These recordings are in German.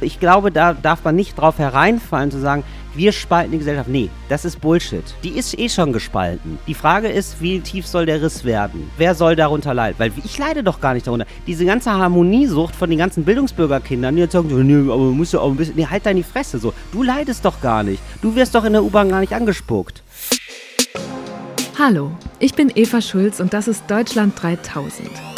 Ich glaube, da darf man nicht drauf hereinfallen zu sagen, wir spalten die Gesellschaft. Nee, das ist Bullshit. Die ist eh schon gespalten. Die Frage ist, wie tief soll der Riss werden? Wer soll darunter leiden? Weil ich leide doch gar nicht darunter. Diese ganze Harmoniesucht von den ganzen Bildungsbürgerkindern, die jetzt sagen, nee, aber musst du auch ein bisschen, nee, halt deine Fresse so. Du leidest doch gar nicht. Du wirst doch in der U-Bahn gar nicht angespuckt. Hallo, ich bin Eva Schulz und das ist Deutschland 3000.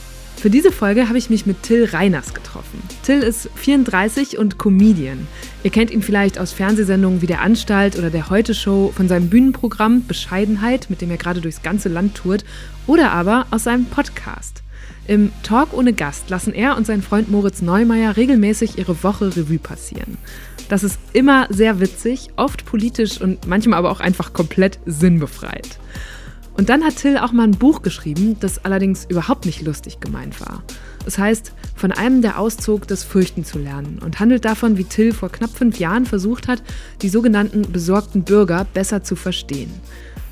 Für diese Folge habe ich mich mit Till Reiners getroffen. Till ist 34 und Comedian. Ihr kennt ihn vielleicht aus Fernsehsendungen wie Der Anstalt oder der Heute Show, von seinem Bühnenprogramm Bescheidenheit, mit dem er gerade durchs ganze Land tourt, oder aber aus seinem Podcast. Im Talk ohne Gast lassen er und sein Freund Moritz Neumeier regelmäßig ihre Woche Revue passieren. Das ist immer sehr witzig, oft politisch und manchmal aber auch einfach komplett sinnbefreit. Und dann hat Till auch mal ein Buch geschrieben, das allerdings überhaupt nicht lustig gemeint war. Es heißt, von einem, der auszog, das Fürchten zu lernen und handelt davon, wie Till vor knapp fünf Jahren versucht hat, die sogenannten besorgten Bürger besser zu verstehen.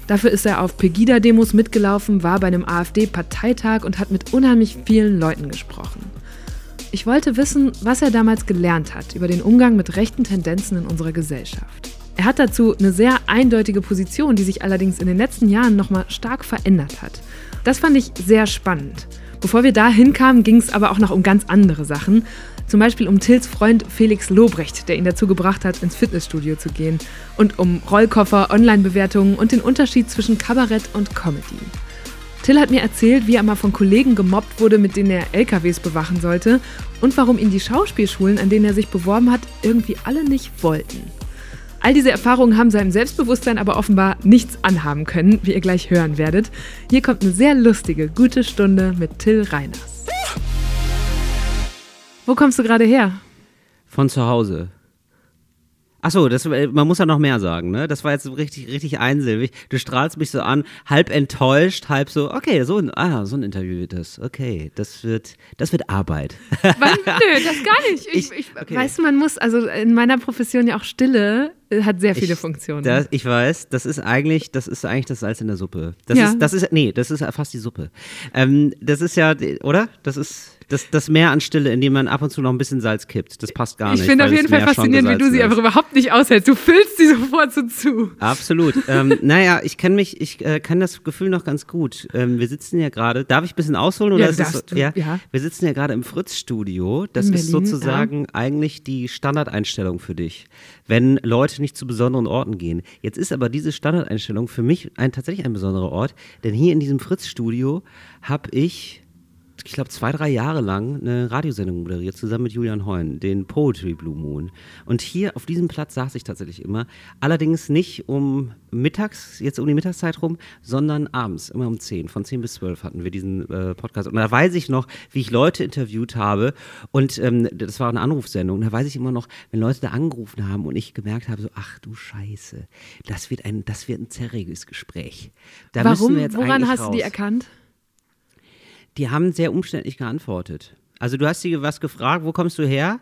Dafür ist er auf Pegida-Demos mitgelaufen, war bei einem AfD-Parteitag und hat mit unheimlich vielen Leuten gesprochen. Ich wollte wissen, was er damals gelernt hat über den Umgang mit rechten Tendenzen in unserer Gesellschaft. Er hat dazu eine sehr eindeutige Position, die sich allerdings in den letzten Jahren nochmal stark verändert hat. Das fand ich sehr spannend. Bevor wir da hinkamen, ging es aber auch noch um ganz andere Sachen. Zum Beispiel um Tills Freund Felix Lobrecht, der ihn dazu gebracht hat, ins Fitnessstudio zu gehen. Und um Rollkoffer, Online-Bewertungen und den Unterschied zwischen Kabarett und Comedy. Till hat mir erzählt, wie er mal von Kollegen gemobbt wurde, mit denen er LKWs bewachen sollte und warum ihn die Schauspielschulen, an denen er sich beworben hat, irgendwie alle nicht wollten. All diese Erfahrungen haben seinem Selbstbewusstsein aber offenbar nichts anhaben können, wie ihr gleich hören werdet. Hier kommt eine sehr lustige, gute Stunde mit Till Reiners. Wo kommst du gerade her? Von zu Hause. Achso, das, äh, man muss ja noch mehr sagen, ne? Das war jetzt richtig, richtig einsilbig. Du strahlst mich so an, halb enttäuscht, halb so, okay, so ein, ah, so ein Interview wird das. Okay, das wird, das wird Arbeit. Wann? Nö, das gar nicht. Ich, ich, okay. Weißt du, man muss, also in meiner Profession ja auch Stille hat sehr viele ich, Funktionen. Das, ich weiß, das ist eigentlich, das ist eigentlich das Salz in der Suppe. Das ja. ist, das ist, nee, das ist fast die Suppe. Ähm, das ist ja, oder? Das ist das, das Meer an Stille, in dem man ab und zu noch ein bisschen Salz kippt. Das passt gar ich nicht. Ich finde auf jeden Fall faszinierend, wie du sie einfach überhaupt nicht aushältst. Du füllst sie sofort so zu. Absolut. ähm, naja, ich kenne mich, ich äh, kenne das Gefühl noch ganz gut. Ähm, wir sitzen ja gerade, darf ich ein bisschen ausholen? Oder ja, ist das so, ja? ja? Wir sitzen ja gerade im Fritz-Studio. Das in ist Berlin, sozusagen ja. eigentlich die Standardeinstellung für dich, wenn Leute nicht zu besonderen Orten gehen. Jetzt ist aber diese Standardeinstellung für mich ein, tatsächlich ein besonderer Ort, denn hier in diesem Fritz-Studio habe ich ich glaube, zwei, drei Jahre lang eine Radiosendung moderiert, zusammen mit Julian Heun, den Poetry Blue Moon. Und hier auf diesem Platz saß ich tatsächlich immer. Allerdings nicht um mittags, jetzt um die Mittagszeit rum, sondern abends, immer um 10. Von 10 bis 12 hatten wir diesen äh, Podcast. Und da weiß ich noch, wie ich Leute interviewt habe. Und ähm, das war eine Anrufsendung. Und da weiß ich immer noch, wenn Leute da angerufen haben und ich gemerkt habe, so, ach du Scheiße, das wird ein, das wird ein zerriges Gespräch. Da Warum? Woran hast raus. du die erkannt? Die haben sehr umständlich geantwortet. Also du hast sie was gefragt, wo kommst du her?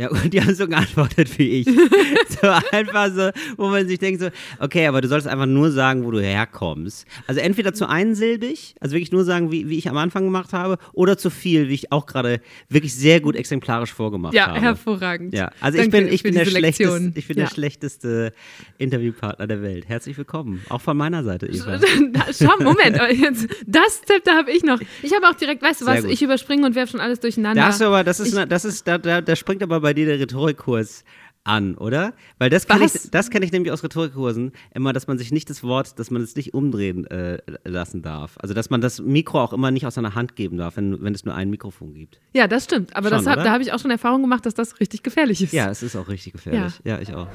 Ja, und die haben so geantwortet wie ich. so einfach so, wo man sich denkt so, okay, aber du solltest einfach nur sagen, wo du herkommst. Also entweder zu einsilbig, also wirklich nur sagen, wie, wie ich am Anfang gemacht habe, oder zu viel, wie ich auch gerade wirklich sehr gut exemplarisch vorgemacht ja, habe. Ja, hervorragend. Ja, also Danke ich bin, ich bin, der schlechteste, ich bin ja. der schlechteste Interviewpartner der Welt. Herzlich willkommen. Auch von meiner Seite, Eva. Schau, Moment, jetzt, das Zepter habe ich noch. Ich habe auch direkt, weißt du was, ich überspringe und werfe schon alles durcheinander. Das aber, das ist, ich, das ist, da, da, da springt aber bei bei dir der Rhetorikkurs an, oder? Weil das kenne ich, das ich nämlich aus Rhetorikkursen immer, dass man sich nicht das Wort, dass man es nicht umdrehen äh, lassen darf. Also dass man das Mikro auch immer nicht aus seiner Hand geben darf, wenn, wenn es nur ein Mikrofon gibt. Ja, das stimmt. Aber schon, das hab, da habe ich auch schon Erfahrung gemacht, dass das richtig gefährlich ist. Ja, es ist auch richtig gefährlich. Ja, ja ich auch.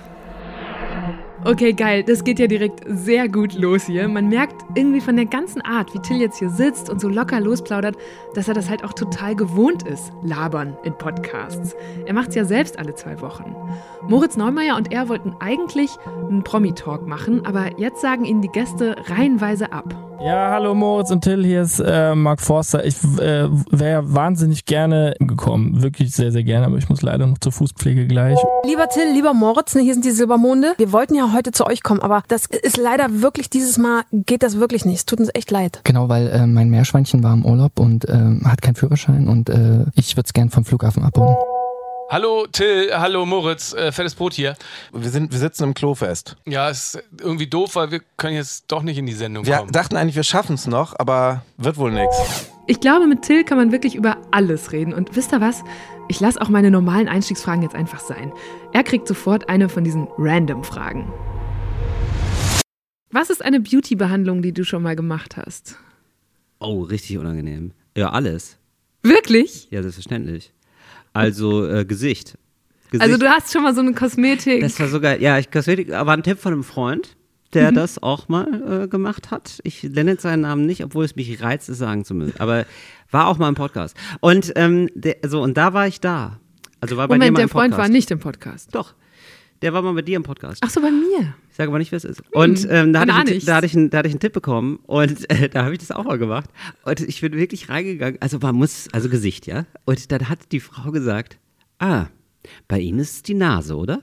Okay, geil. Das geht ja direkt sehr gut los hier. Man merkt irgendwie von der ganzen Art, wie Till jetzt hier sitzt und so locker losplaudert, dass er das halt auch total gewohnt ist, labern in Podcasts. Er macht es ja selbst alle zwei Wochen. Moritz Neumeier und er wollten eigentlich einen Promi-Talk machen, aber jetzt sagen ihnen die Gäste reihenweise ab. Ja, hallo Moritz und Till, hier ist äh, Mark Forster. Ich äh, wäre wahnsinnig gerne gekommen, wirklich sehr, sehr gerne, aber ich muss leider noch zur Fußpflege gleich. Lieber Till, lieber Moritz, ne, hier sind die Silbermonde. Wir wollten ja heute zu euch kommen, aber das ist leider wirklich dieses Mal geht das wirklich nicht. Es tut uns echt leid. Genau, weil äh, mein Meerschweinchen war im Urlaub und äh, hat keinen Führerschein und äh, ich würde es gern vom Flughafen abholen. Hallo Till, hallo Moritz, äh, fettes Brot hier. Wir, sind, wir sitzen im Klo fest. Ja, ist irgendwie doof, weil wir können jetzt doch nicht in die Sendung Wir kommen. dachten eigentlich, wir schaffen es noch, aber wird wohl nichts. Ich glaube, mit Till kann man wirklich über alles reden. Und wisst ihr was? Ich lasse auch meine normalen Einstiegsfragen jetzt einfach sein. Er kriegt sofort eine von diesen Random-Fragen. Was ist eine Beauty-Behandlung, die du schon mal gemacht hast? Oh, richtig unangenehm. Ja, alles. Wirklich? Ja, selbstverständlich. Also äh, Gesicht. Gesicht. Also du hast schon mal so eine Kosmetik. Das war sogar, ja, ich Kosmetik, war ein Tipp von einem Freund, der mhm. das auch mal äh, gemacht hat. Ich nenne jetzt seinen Namen nicht, obwohl es mich reizt, es sagen zu müssen. Aber war auch mal im Podcast. Und ähm, der, so, und da war ich da. Also war bei Moment, dir mal der Freund war nicht im Podcast. Doch. Der war mal bei dir im Podcast. Ach so, bei mir. Ich sage aber nicht, wer es ist. Und ähm, da, hatte ich einen, da, hatte ich einen, da hatte ich einen Tipp bekommen und äh, da habe ich das auch mal gemacht. Und ich bin wirklich reingegangen. Also man muss, also Gesicht, ja. Und dann hat die Frau gesagt, ah, bei Ihnen ist es die Nase, oder?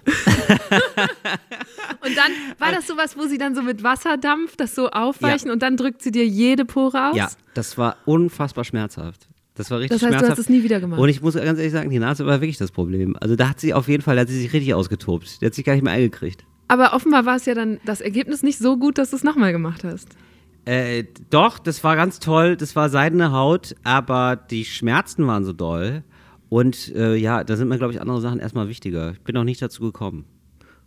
und dann war das sowas, wo sie dann so mit Wasserdampf das so aufweichen ja. und dann drückt sie dir jede Pore aus? Ja, das war unfassbar schmerzhaft. Das war richtig das heißt, schmerzhaft. du hast es nie wieder gemacht. Und ich muss ganz ehrlich sagen, die Nase war wirklich das Problem. Also da hat sie auf jeden Fall, da hat sie sich richtig ausgetobt. Die hat sich gar nicht mehr eingekriegt. Aber offenbar war es ja dann das Ergebnis nicht so gut, dass du es nochmal gemacht hast. Äh, doch, das war ganz toll. Das war seidene Haut, aber die Schmerzen waren so doll. Und äh, ja, da sind mir, glaube ich, andere Sachen erstmal wichtiger. Ich bin noch nicht dazu gekommen.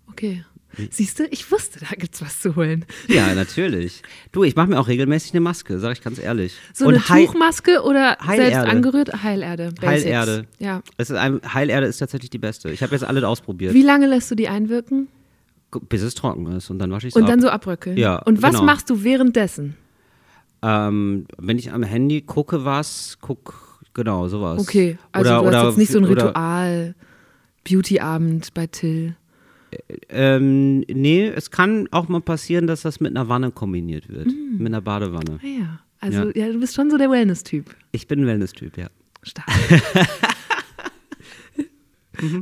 Okay. Siehst du, ich wusste, da gibt's was zu holen. Ja, natürlich. Du, ich mache mir auch regelmäßig eine Maske, sage ich ganz ehrlich. So Und eine Heil Tuchmaske oder Heilerde. selbst angerührt? Heilerde. Basics. Heilerde. Ja. Es ist ein, Heilerde ist tatsächlich die beste. Ich habe jetzt alle ausprobiert. Wie lange lässt du die einwirken? Bis es trocken ist und dann wasche ich es Und ab. dann so abröckeln? Ja, Und was genau. machst du währenddessen? Ähm, wenn ich am Handy gucke was, guck, genau, sowas. Okay, also oder, du hast jetzt nicht so ein Ritual, Beauty-Abend bei Till. Ähm, nee, es kann auch mal passieren, dass das mit einer Wanne kombiniert wird. Mm. Mit einer Badewanne. Ah ja, also ja. du bist schon so der Wellness-Typ. Ich bin ein Wellness-Typ, ja. Stark.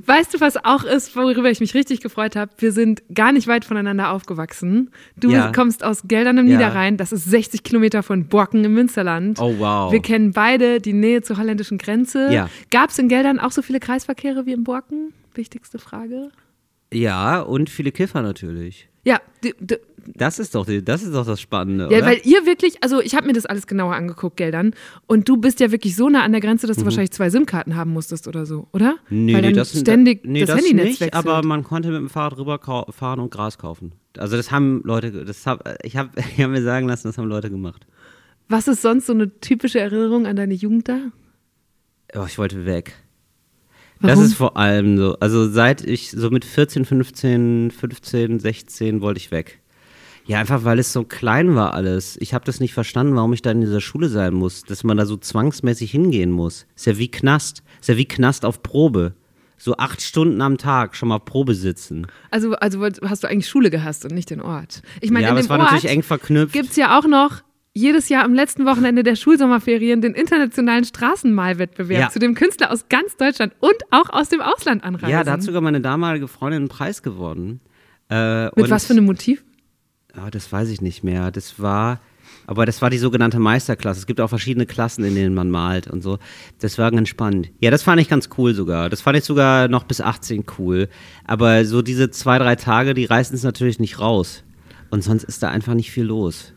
Weißt du, was auch ist, worüber ich mich richtig gefreut habe? Wir sind gar nicht weit voneinander aufgewachsen. Du Ja. kommst aus Geldern im Ja. Niederrhein, das ist 60 Kilometer von Borken im Münsterland. Oh, wow. Wir kennen beide die Nähe zur holländischen Grenze. Ja. Gab es in Geldern auch so viele Kreisverkehre wie in Borken? Wichtigste Frage. Ja, und viele Kiffer natürlich. Ja, Das ist doch, das, ist doch das Spannende, ja oder? weil ihr wirklich, also ich habe mir das alles genauer angeguckt, Geldern. Und du bist ja wirklich so nah an der Grenze, dass du wahrscheinlich zwei SIM-Karten haben musstest oder so, oder? Mhm. Nee, weil nee, dann das, ständig nee, das, das Handynetz nicht, wechselt. aber man konnte mit dem Fahrrad rüberfahren und Gras kaufen. Also das haben Leute, das hab, ich habe ich hab mir sagen lassen, das haben Leute gemacht. Was ist sonst so eine typische Erinnerung an deine Jugend da? Oh, ich wollte weg. Warum? Das ist vor allem so, also seit ich so mit 14, 15, 15, 16 wollte ich weg. Ja, einfach weil es so klein war alles. Ich habe das nicht verstanden, warum ich da in dieser Schule sein muss, dass man da so zwangsmäßig hingehen muss. Ist ja wie Knast. Ist ja wie Knast auf Probe. So acht Stunden am Tag schon mal Probe sitzen. Also, also hast du eigentlich Schule gehasst und nicht den Ort. Ich meine, ja, in aber dem es war Ort natürlich eng verknüpft. gibt es ja auch noch jedes Jahr am letzten Wochenende der Schulsommerferien den internationalen Straßenmalwettbewerb, Ja. zu dem Künstler aus ganz Deutschland und auch aus dem Ausland anreisen. Ja, da hat sogar meine damalige Freundin einen Preis gewonnen. Äh, Mit und- was für einem Motiv? Ah, das weiß ich nicht mehr. Das war, aber das war die sogenannte Meisterklasse. Es gibt auch verschiedene Klassen, in denen man malt und so. Das war ganz spannend. Ja, das fand ich ganz cool sogar. Das fand ich sogar noch bis 18 cool. Aber so diese zwei, drei Tage, die reißen es natürlich nicht raus. Und sonst ist da einfach nicht viel los.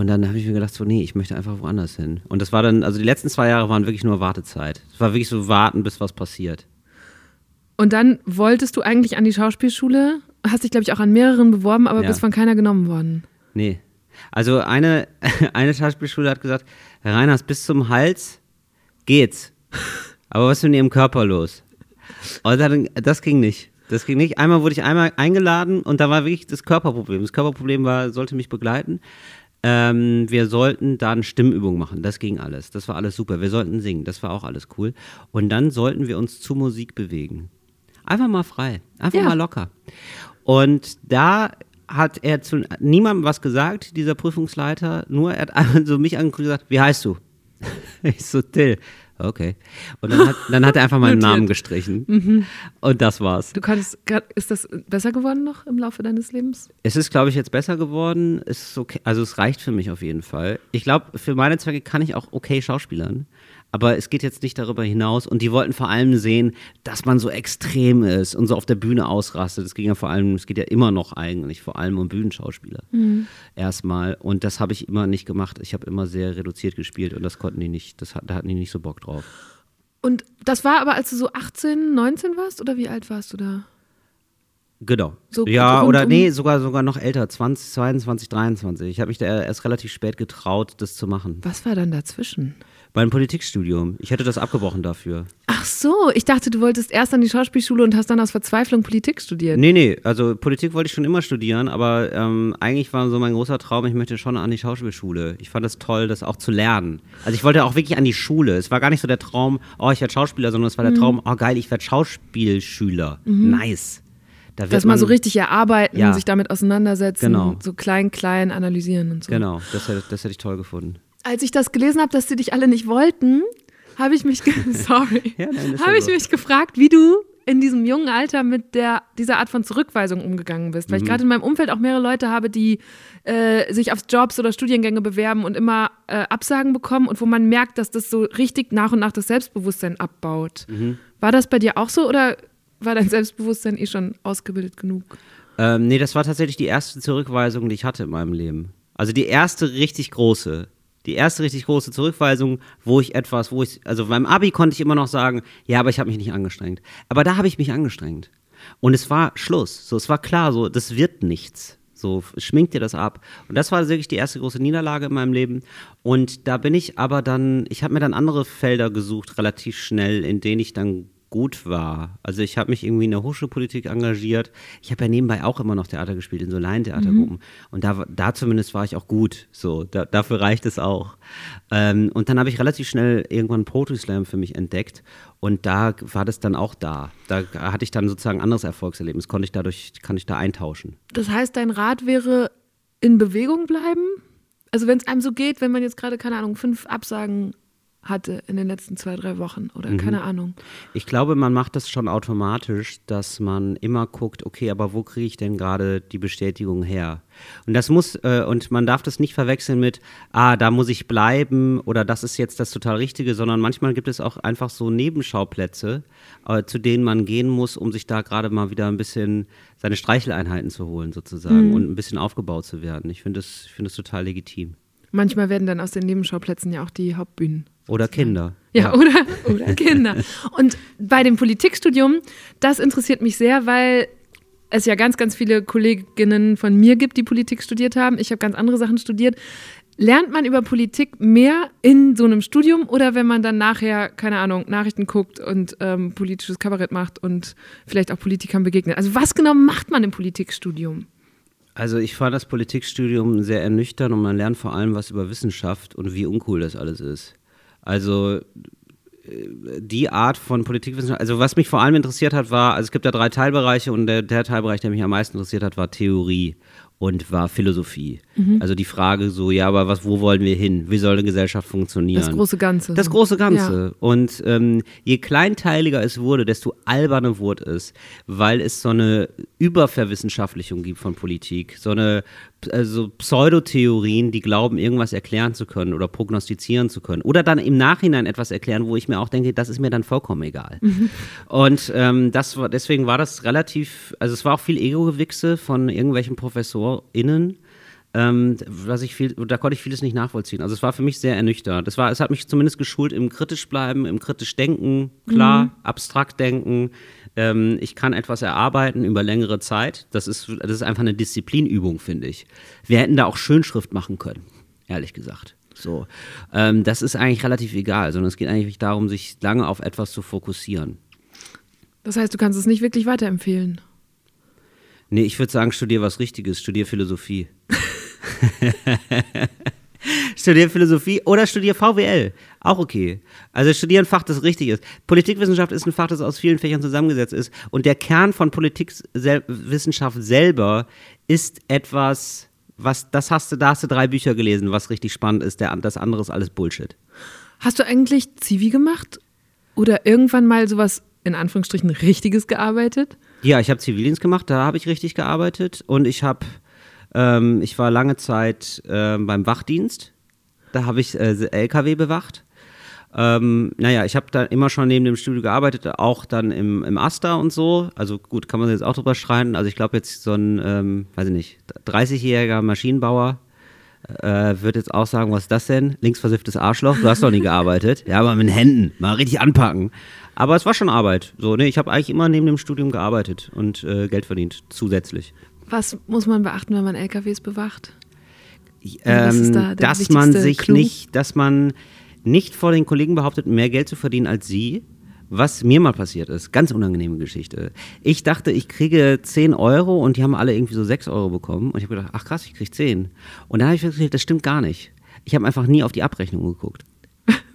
Und dann habe ich mir gedacht, so, nee, ich möchte einfach woanders hin. Und das war dann, also die letzten zwei Jahre waren wirklich nur Wartezeit. Es war wirklich so warten, bis was passiert. Und dann wolltest du eigentlich an die Schauspielschule, hast dich, glaube ich, auch an mehreren beworben, aber Ja. bist von keiner genommen worden. Nee. Also eine, eine Schauspielschule hat gesagt, Herr Reiners, bis zum Hals geht's. Aber was ist mit Ihrem Körper los? Und dann, das ging nicht. Das ging nicht. Einmal wurde ich einmal eingeladen und da war wirklich das Körperproblem. Das Körperproblem war, sollte mich begleiten. Ähm, wir sollten da eine Stimmübung machen. Das ging alles. Das war alles super. Wir sollten singen. Das war auch alles cool. Und dann sollten wir uns zu Musik bewegen. Einfach mal frei. Einfach Ja. mal locker. Und da hat er zu niemandem was gesagt, dieser Prüfungsleiter, nur er hat so mich angeguckt und gesagt, wie heißt du? ich so, Till. Okay. Und dann hat, dann hat er einfach meinen Namen gestrichen. Mhm. Und das war's. Du kannst, ist das besser geworden noch im Laufe deines Lebens? Es ist, glaube ich, jetzt besser geworden. Es ist okay, also es reicht für mich auf jeden Fall. Ich glaube, für meine Zwecke kann ich auch okay schauspielern. Aber es geht jetzt nicht darüber hinaus. Und die wollten vor allem sehen, dass man so extrem ist und so auf der Bühne ausrastet. Es ging ja vor allem, es geht ja immer noch eigentlich vor allem um Bühnenschauspieler. Mhm. Erstmal. Und das habe ich immer nicht gemacht. Ich habe immer sehr reduziert gespielt und das konnten die nicht, das, da hatten die nicht so Bock drauf. Und das war aber, als du so 18, 19 warst oder wie alt warst du da? Genau. So ja, oder nee, sogar, sogar noch älter, 20, 22, 23. Ich habe mich da erst relativ spät getraut, das zu machen. Was war dann dazwischen? Beim Politikstudium. Ich hätte das abgebrochen dafür. Ach so, ich dachte, du wolltest erst an die Schauspielschule und hast dann aus Verzweiflung Politik studiert. Nee, nee, also Politik wollte ich schon immer studieren, aber ähm, eigentlich war so mein großer Traum, ich möchte schon an die Schauspielschule. Ich fand es das toll, das auch zu lernen. Also ich wollte auch wirklich an die Schule. Es war gar nicht so der Traum, oh, ich werde Schauspieler, sondern es war der mhm. Traum, oh geil, ich werde Schauspielschüler. Mhm. Nice. Da das mal so richtig erarbeiten, ja. sich damit auseinandersetzen, genau. so klein, klein analysieren und so. Genau, das hätte, das hätte ich toll gefunden. Als ich das gelesen habe, dass sie dich alle nicht wollten, habe ich mich, sorry, ja, habe ich mich gefragt, wie du in diesem jungen Alter mit der, dieser Art von Zurückweisung umgegangen bist. Weil mhm. ich gerade in meinem Umfeld auch mehrere Leute habe, die äh, sich auf Jobs oder Studiengänge bewerben und immer äh, Absagen bekommen und wo man merkt, dass das so richtig nach und nach das Selbstbewusstsein abbaut. Mhm. War das bei dir auch so oder war dein Selbstbewusstsein eh schon ausgebildet genug? Ähm, nee, das war tatsächlich die erste Zurückweisung, die ich hatte in meinem Leben. Also die erste richtig große. Die erste richtig große Zurückweisung, wo ich etwas, wo ich, also beim Abi konnte ich immer noch sagen, ja, aber ich habe mich nicht angestrengt. Aber da habe ich mich angestrengt. Und es war Schluss. So, es war klar, so, das wird nichts. So, schminkt dir das ab. Und das war wirklich die erste große Niederlage in meinem Leben. Und da bin ich aber dann, ich habe mir dann andere Felder gesucht, relativ schnell, in denen ich dann gut war. Also ich habe mich irgendwie in der Hochschulpolitik engagiert. Ich habe ja nebenbei auch immer noch Theater gespielt, in so Laientheatergruppen. Mhm. Und da, da zumindest war ich auch gut. So, da, dafür reicht es auch. Ähm, und dann habe ich relativ schnell irgendwann Poetry Slam für mich entdeckt. Und da war das dann auch da. Da hatte ich dann sozusagen ein anderes Erfolgserlebnis. Konnte ich dadurch, kann ich da eintauschen. Das heißt, dein Rat wäre in Bewegung bleiben? Also wenn es einem so geht, wenn man jetzt gerade, keine Ahnung, fünf Absagen hatte in den letzten zwei, drei Wochen oder mhm. keine Ahnung. Ich glaube, man macht das schon automatisch, dass man immer guckt, okay, aber wo kriege ich denn gerade die Bestätigung her? Und das muss, äh, und man darf das nicht verwechseln mit, ah, da muss ich bleiben oder das ist jetzt das total Richtige, sondern manchmal gibt es auch einfach so Nebenschauplätze, äh, zu denen man gehen muss, um sich da gerade mal wieder ein bisschen seine Streicheleinheiten zu holen, sozusagen, mhm. und ein bisschen aufgebaut zu werden. Ich finde das, find das total legitim. Manchmal werden dann aus den Nebenschauplätzen ja auch die Hauptbühnen. Oder Kinder. Ja, ja, Oder, oder Kinder. Und bei dem Politikstudium, das interessiert mich sehr, weil es ja ganz, ganz viele Kolleginnen von mir gibt, die Politik studiert haben. Ich habe ganz andere Sachen studiert. Lernt man über Politik mehr in so einem Studium oder wenn man dann nachher, keine Ahnung, Nachrichten guckt und ähm, politisches Kabarett macht und vielleicht auch Politikern begegnet? Also was genau macht man im Politikstudium? Also ich fand das Politikstudium sehr ernüchternd und man lernt vor allem was über Wissenschaft und wie uncool das alles ist. Also äh, die Art von Politikwissenschaft, also was mich vor allem interessiert hat, war, also es gibt da drei Teilbereiche und der, der Teilbereich, der mich am meisten interessiert hat, war Theorie und war Philosophie. Mhm. Also die Frage so, ja, aber was, wo wollen wir hin? Wie soll eine Gesellschaft funktionieren? Das große Ganze. Das große Ganze. Ja. Und ähm, je kleinteiliger es wurde, desto alberner wurde es, weil es so eine Überverwissenschaftlichung gibt von Politik, so eine also Pseudotheorien, die glauben, irgendwas erklären zu können oder prognostizieren zu können. Oder dann im Nachhinein etwas erklären, wo ich mir auch denke, das ist mir dann vollkommen egal. Mhm. Und ähm, das war, deswegen war das relativ, also es war auch viel Ego-Gewichse von irgendwelchen ProfessorInnen. Ähm, was ich viel, da konnte ich vieles nicht nachvollziehen. Also es war für mich sehr ernüchternd. Es, war, es hat mich zumindest geschult im kritisch bleiben, im kritisch denken, klar, mhm. abstrakt denken, ähm, ich kann etwas erarbeiten über längere Zeit. Das ist, das ist einfach eine Disziplinübung, finde ich. Wir hätten da auch Schönschrift machen können, ehrlich gesagt. So, ähm, das ist eigentlich relativ egal, sondern es geht eigentlich darum, sich lange auf etwas zu fokussieren. Das heißt, du kannst es nicht wirklich weiterempfehlen. Nee, ich würde sagen, studier was Richtiges, studier Philosophie. studier Philosophie oder studier VWL. Auch okay. Also studieren ein Fach, das richtig ist. Politikwissenschaft ist ein Fach, das aus vielen Fächern zusammengesetzt ist. Und der Kern von Politikwissenschaft selber ist etwas, was, das hast du, da hast du drei Bücher gelesen, was richtig spannend ist. Der, das andere ist alles Bullshit. Hast du eigentlich Zivi gemacht? Oder irgendwann mal sowas in Anführungsstrichen Richtiges gearbeitet? Ja, ich habe Zivildienst gemacht, da habe ich richtig gearbeitet. Und ich habe, ähm, ich war lange Zeit äh, beim Wachdienst. Da habe ich äh, LKW bewacht. Ähm, naja, ich habe da immer schon neben dem Studio gearbeitet, auch dann im, im Asta und so. Also gut, kann man jetzt auch drüber schreien. Also ich glaube jetzt so ein, ähm, weiß ich nicht, 30-jähriger Maschinenbauer äh, wird jetzt auch sagen, was ist das denn? Linksversifftes Arschloch, du hast doch nie gearbeitet. Ja, aber mit den Händen, mal richtig anpacken. Aber es war schon Arbeit. So, ne, ich habe eigentlich immer neben dem Studium gearbeitet und äh, Geld verdient, zusätzlich. Was muss man beachten, wenn man LKWs bewacht? Ähm, da dass man sich Clou? nicht, dass man nicht vor den Kollegen behauptet, mehr Geld zu verdienen als sie. Was mir mal passiert ist, ganz unangenehme Geschichte. Ich dachte, ich kriege 10 Euro und die haben alle irgendwie so 6 Euro bekommen. Und ich habe gedacht, ach krass, ich kriege 10. Und dann habe ich festgestellt, das stimmt gar nicht. Ich habe einfach nie auf die Abrechnung geguckt.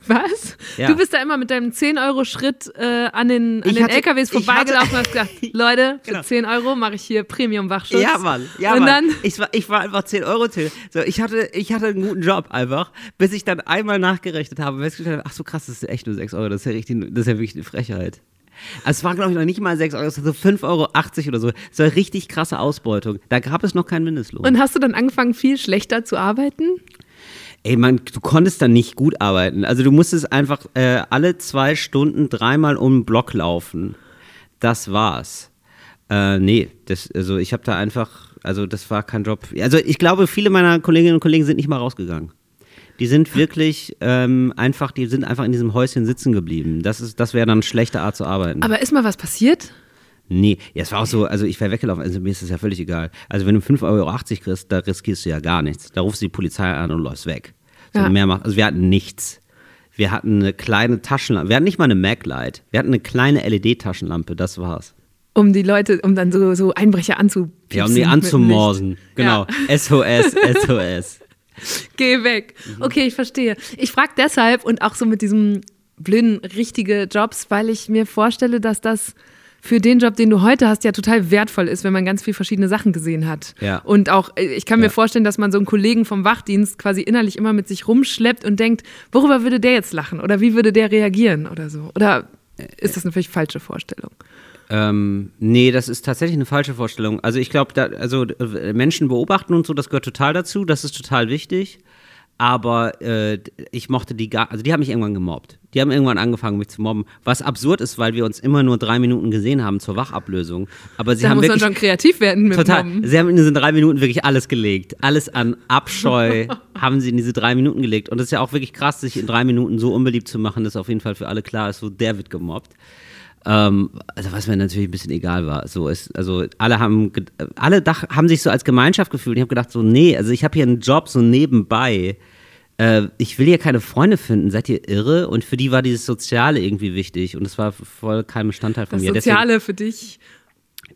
Was? Ja. Du bist da immer mit deinem 10-Euro-Schritt äh, an den, an den hatte, LKWs vorbeigelaufen und hast gesagt, Leute, für genau. 10 Euro mache ich hier Premium-Wachschutz. Ja, Mann. Ja, und Mann. Dann ich, war, ich war einfach 10 Euro till. So, ich, hatte, ich hatte einen guten Job einfach, bis ich dann einmal nachgerechnet habe und festgestellt habe, ach so krass, das ist echt nur 6 Euro. Das ist ja, richtig, das ist ja wirklich eine Frechheit. Also es war, glaube ich, noch nicht mal 6 Euro, es war so 5,80 Euro oder so. Das war richtig krasse Ausbeutung. Da gab es noch keinen Mindestlohn. Und hast du dann angefangen, viel schlechter zu arbeiten? Ey, man, du konntest da nicht gut arbeiten. Also du musstest einfach äh, alle zwei Stunden dreimal um den Block laufen. Das war's. Äh, nee, das, also ich habe da einfach, also das war kein Job. Also ich glaube, viele meiner Kolleginnen und Kollegen sind nicht mal rausgegangen. Die sind wirklich ähm, einfach, die sind einfach in diesem Häuschen sitzen geblieben. Das das wäre dann eine schlechte Art zu arbeiten. Aber ist mal was passiert? Nee, ja, es war auch so, also ich wäre weggelaufen, also mir ist das ja völlig egal. Also wenn du 5,80 Euro kriegst, da riskierst du ja gar nichts. Da rufst du die Polizei an und läufst weg. So ja. mehr macht. Also wir hatten nichts. Wir hatten eine kleine Taschenlampe. Wir hatten nicht mal eine Mac-Light. Wir hatten eine kleine LED-Taschenlampe, das war's. Um die Leute, um dann so, so Einbrecher anzupiepsen. Ja, um die anzumorsen. Genau. Ja. SOS, SOS. Geh weg. Okay, ich verstehe. Ich frage deshalb und auch so mit diesem blöden richtige Jobs, weil ich mir vorstelle, dass das für den Job, den du heute hast, ja total wertvoll ist, wenn man ganz viele verschiedene Sachen gesehen hat. Ja. Und auch, äh, ich kann mir ja. vorstellen, dass man so einen Kollegen vom Wachdienst quasi innerlich immer mit sich rumschleppt und denkt, worüber würde der jetzt lachen oder wie würde der reagieren oder so. Oder ist das eine völlig falsche Vorstellung? Ähm, nee, das ist tatsächlich eine falsche Vorstellung. Also ich glaube, also äh, Menschen beobachten und so, das gehört total dazu, das ist total wichtig aber äh, ich mochte die gar, also die haben mich irgendwann gemobbt. Die haben irgendwann angefangen, mich zu mobben, was absurd ist, weil wir uns immer nur drei Minuten gesehen haben zur Wachablösung. Aber sie da haben muss wirklich, man schon kreativ werden mit total. Mobben. Sie haben in diesen drei Minuten wirklich alles gelegt, alles an Abscheu haben sie in diese drei Minuten gelegt. Und es ist ja auch wirklich krass, sich in drei Minuten so unbeliebt zu machen, dass auf jeden Fall für alle klar ist, so der wird gemobbt. Ähm, also was mir natürlich ein bisschen egal war. So ist, also alle haben alle Dach, haben sich so als Gemeinschaft gefühlt. Ich habe gedacht so, nee, also ich habe hier einen Job so nebenbei. Äh, ich will hier keine Freunde finden. Seid ihr irre? Und für die war dieses Soziale irgendwie wichtig und es war voll kein Bestandteil von das mir. Das Soziale Deswegen, für dich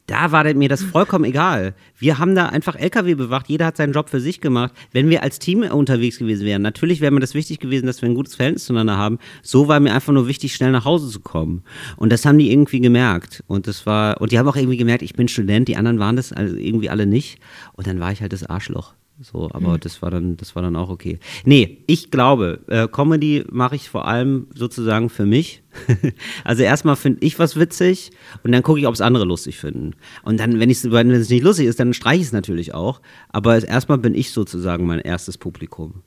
da war mir das vollkommen egal. Wir haben da einfach LKW bewacht, jeder hat seinen Job für sich gemacht. Wenn wir als Team unterwegs gewesen wären, natürlich wäre mir das wichtig gewesen, dass wir ein gutes Verhältnis zueinander haben. So war mir einfach nur wichtig, schnell nach Hause zu kommen. Und das haben die irgendwie gemerkt. Und das war, und die haben auch irgendwie gemerkt, ich bin Student, die anderen waren das also irgendwie alle nicht. Und dann war ich halt das Arschloch. So, aber mhm. das war dann, das war dann auch okay. Nee, ich glaube, äh, Comedy mache ich vor allem sozusagen für mich. also erstmal finde ich was witzig und dann gucke ich, ob es andere lustig finden. Und dann, wenn wenn es nicht lustig ist, dann streiche ich es natürlich auch. Aber erstmal bin ich sozusagen mein erstes Publikum.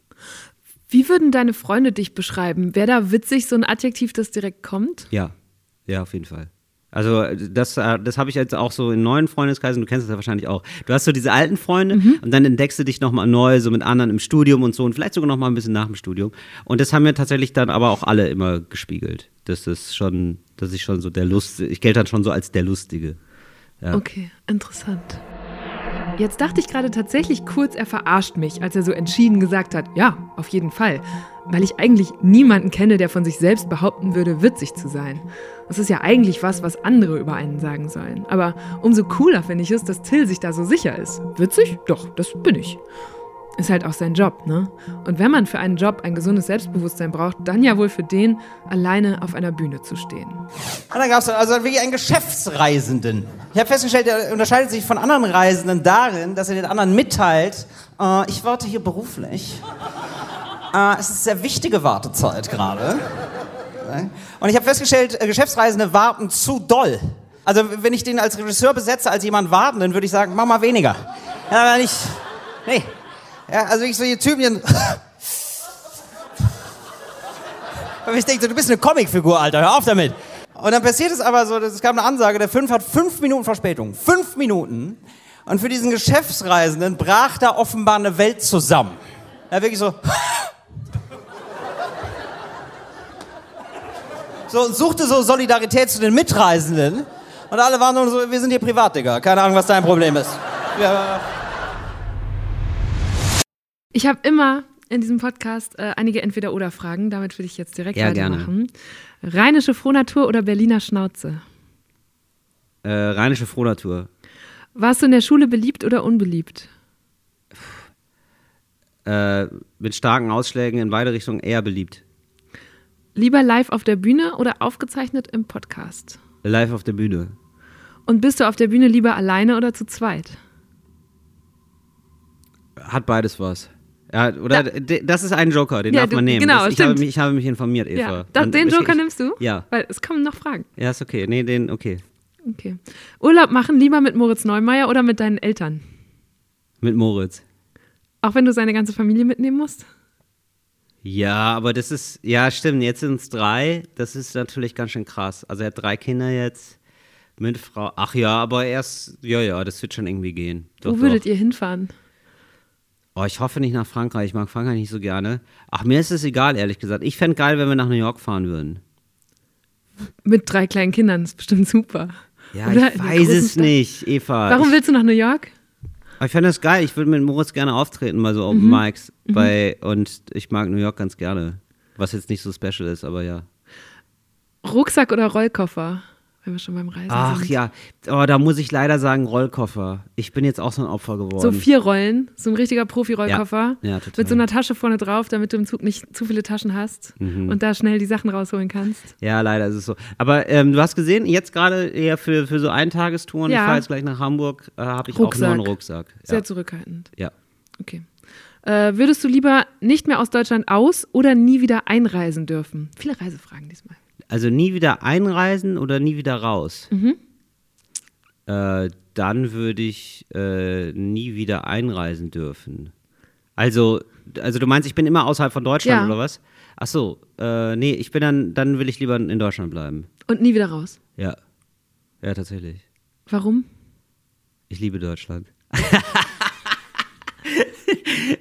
Wie würden deine Freunde dich beschreiben? Wäre da witzig so ein Adjektiv, das direkt kommt? Ja, ja, auf jeden Fall. Also das, äh, das habe ich jetzt auch so in neuen Freundeskreisen, du kennst das ja wahrscheinlich auch. Du hast so diese alten Freunde mhm. und dann entdeckst du dich nochmal neu, so mit anderen im Studium und so und vielleicht sogar nochmal ein bisschen nach dem Studium. Und das haben mir tatsächlich dann aber auch alle immer gespiegelt. Das ist schon, dass ich schon so der Lust, ich gelte dann schon so als der Lustige. Ja. Okay, interessant. Jetzt dachte ich gerade tatsächlich kurz, er verarscht mich, als er so entschieden gesagt hat, ja, auf jeden Fall. Weil ich eigentlich niemanden kenne, der von sich selbst behaupten würde, witzig zu sein. Das ist ja eigentlich was, was andere über einen sagen sollen. Aber umso cooler finde ich es, dass Till sich da so sicher ist. Witzig? Doch, das bin ich. Ist halt auch sein Job, ne? Und wenn man für einen Job ein gesundes Selbstbewusstsein braucht, dann ja wohl für den, alleine auf einer Bühne zu stehen. Und dann gab es also wirklich einen Geschäftsreisenden. Ich habe festgestellt, er unterscheidet sich von anderen Reisenden darin, dass er den anderen mitteilt, äh, ich warte hier beruflich. Äh, es ist sehr wichtige Wartezeit gerade. Und ich habe festgestellt, äh, Geschäftsreisende warten zu doll. Also wenn ich den als Regisseur besetze, als jemand warten, dann würde ich sagen, mach mal weniger. Ja, nicht, nee. Ja, also ich so die Typen, Und ich denke, du bist eine Comicfigur, Alter, hör auf damit. Und dann passiert es aber so, es gab eine Ansage, der Fünf hat fünf Minuten Verspätung. Fünf Minuten. Und für diesen Geschäftsreisenden brach da offenbar eine Welt zusammen. Ja, wirklich so. So, und suchte so Solidarität zu den Mitreisenden. Und alle waren so, wir sind hier privat, Digga. Keine Ahnung, was dein Problem ist. Ja. Ich habe immer in diesem Podcast äh, einige Entweder-Oder-Fragen. Damit will ich jetzt direkt ja, weitermachen. Gerne. Rheinische Frohnatur oder Berliner Schnauze? Äh, rheinische Frohnatur. Warst du in der Schule beliebt oder unbeliebt? Äh, mit starken Ausschlägen in beide Richtungen eher beliebt. Lieber live auf der Bühne oder aufgezeichnet im Podcast? Live auf der Bühne. Und bist du auf der Bühne lieber alleine oder zu zweit? Hat beides was. Ja, oder ja. das ist ein Joker, den ja, darf man nehmen. Genau, das, ich, habe mich, ich, habe mich, informiert, Eva. Ja, das, den Joker ich, nimmst du? Ja. Weil es kommen noch Fragen. Ja, ist okay. Nee, den, okay. Okay. Urlaub machen lieber mit Moritz Neumeier oder mit deinen Eltern? Mit Moritz. Auch wenn du seine ganze Familie mitnehmen musst? Ja, aber das ist, ja, stimmt, jetzt sind es drei. Das ist natürlich ganz schön krass. Also er hat drei Kinder jetzt mit Frau. Ach ja, aber erst, ja, ja, das wird schon irgendwie gehen. Doch, Wo würdet doch. ihr hinfahren? Oh, ich hoffe nicht nach Frankreich. Ich mag Frankreich nicht so gerne. Ach, mir ist es egal, ehrlich gesagt. Ich fände geil, wenn wir nach New York fahren würden. Mit drei kleinen Kindern, das ist bestimmt super. Ja, Oder ich weiß es Stadt. nicht, Eva. Warum ich, willst du nach New York? Ich fände das geil. Ich würde mit Moritz gerne auftreten, mal so Open mhm. Mics. Mhm. Bei, und ich mag New York ganz gerne. Was jetzt nicht so special ist, aber ja. Rucksack oder Rollkoffer? Wenn wir schon beim Reisen Ach sind. ja, oh, da muss ich leider sagen Rollkoffer. Ich bin jetzt auch so ein Opfer geworden. So vier Rollen, so ein richtiger Profi-Rollkoffer. Ja, ja, total. Mit so einer Tasche vorne drauf, damit du im Zug nicht zu viele Taschen hast mhm. und da schnell die Sachen rausholen kannst. Ja, leider ist es so. Aber ähm, du hast gesehen, jetzt gerade eher für, für so Eintagestouren, ja. ich fahre jetzt gleich nach Hamburg, äh, habe ich Rucksack. auch nur einen Rucksack. Ja. Sehr zurückhaltend. Ja. Okay. Äh, würdest du lieber nicht mehr aus Deutschland aus oder nie wieder einreisen dürfen? Viele Reisefragen diesmal. Also nie wieder einreisen oder nie wieder raus. Mhm. Äh, dann würde ich äh, nie wieder einreisen dürfen. Also, also du meinst, ich bin immer außerhalb von Deutschland ja. oder was? Ach so, äh, nee, ich bin dann, dann will ich lieber in Deutschland bleiben. Und nie wieder raus? Ja. Ja, tatsächlich. Warum? Ich liebe Deutschland.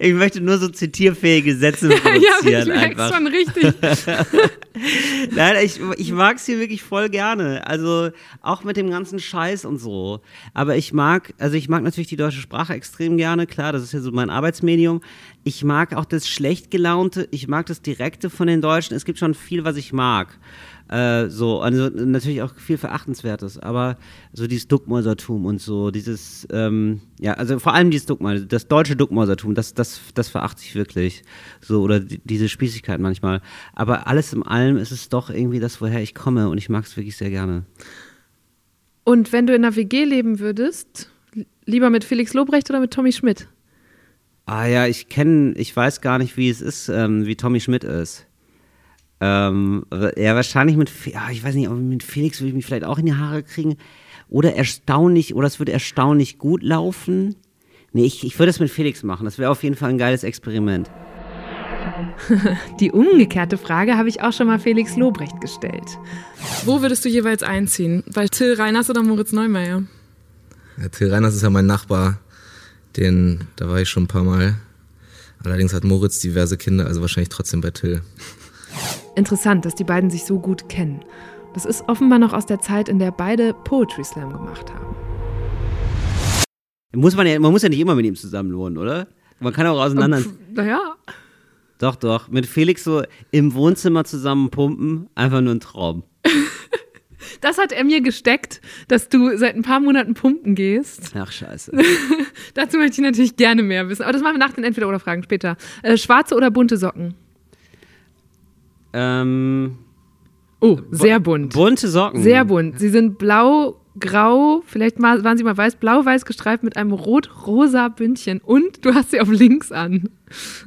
ich möchte nur so zitierfähige Sätze produzieren. ja, ich einfach. schon richtig. Nein, ich, ich mag es hier wirklich voll gerne. Also auch mit dem ganzen Scheiß und so. Aber ich mag, also ich mag natürlich die deutsche Sprache extrem gerne. Klar, das ist ja so mein Arbeitsmedium. Ich mag auch das schlecht gelaunte. Ich mag das Direkte von den Deutschen. Es gibt schon viel, was ich mag. Äh, so, also natürlich auch viel Verachtenswertes, aber so dieses Duckmäusertum und so, dieses, ähm, ja, also vor allem dieses Duckmäuser, das deutsche Duckmäusertum, das, das, das verachte ich wirklich. So, oder die, diese Spießigkeit manchmal. Aber alles in allem ist es doch irgendwie das, woher ich komme und ich mag es wirklich sehr gerne. Und wenn du in einer WG leben würdest, lieber mit Felix Lobrecht oder mit Tommy Schmidt? Ah ja, ich kenne, ich weiß gar nicht, wie es ist, ähm, wie Tommy Schmidt ist. Ähm, ja, wahrscheinlich mit, ja, ich weiß nicht, aber mit Felix würde ich mich vielleicht auch in die Haare kriegen. Oder erstaunlich, oder es würde erstaunlich gut laufen. Nee, ich, ich würde es mit Felix machen. Das wäre auf jeden Fall ein geiles Experiment. Die umgekehrte Frage habe ich auch schon mal Felix Lobrecht gestellt. Wo würdest du jeweils einziehen? Bei Till Reiners oder Moritz Neumeier? Ja, Till Reiners ist ja mein Nachbar. Den, da war ich schon ein paar Mal. Allerdings hat Moritz diverse Kinder, also wahrscheinlich trotzdem bei Till. Interessant, dass die beiden sich so gut kennen. Das ist offenbar noch aus der Zeit, in der beide Poetry Slam gemacht haben. Muss man, ja, man muss ja nicht immer mit ihm zusammen wohnen, oder? Man kann auch auseinander. Naja. Doch, doch. Mit Felix so im Wohnzimmer zusammen pumpen, einfach nur ein Traum. Das hat er mir gesteckt, dass du seit ein paar Monaten pumpen gehst. Ach, scheiße. Dazu möchte ich natürlich gerne mehr wissen. Aber das machen wir nach den Entweder-Oder-Fragen später. Äh, schwarze oder bunte Socken? Ähm, oh, sehr bunt. Bunte Socken. Sehr bunt. Sie sind blau, grau, vielleicht mal, waren sie mal weiß, blau-weiß gestreift mit einem rot-rosa Bündchen. Und du hast sie auf links an.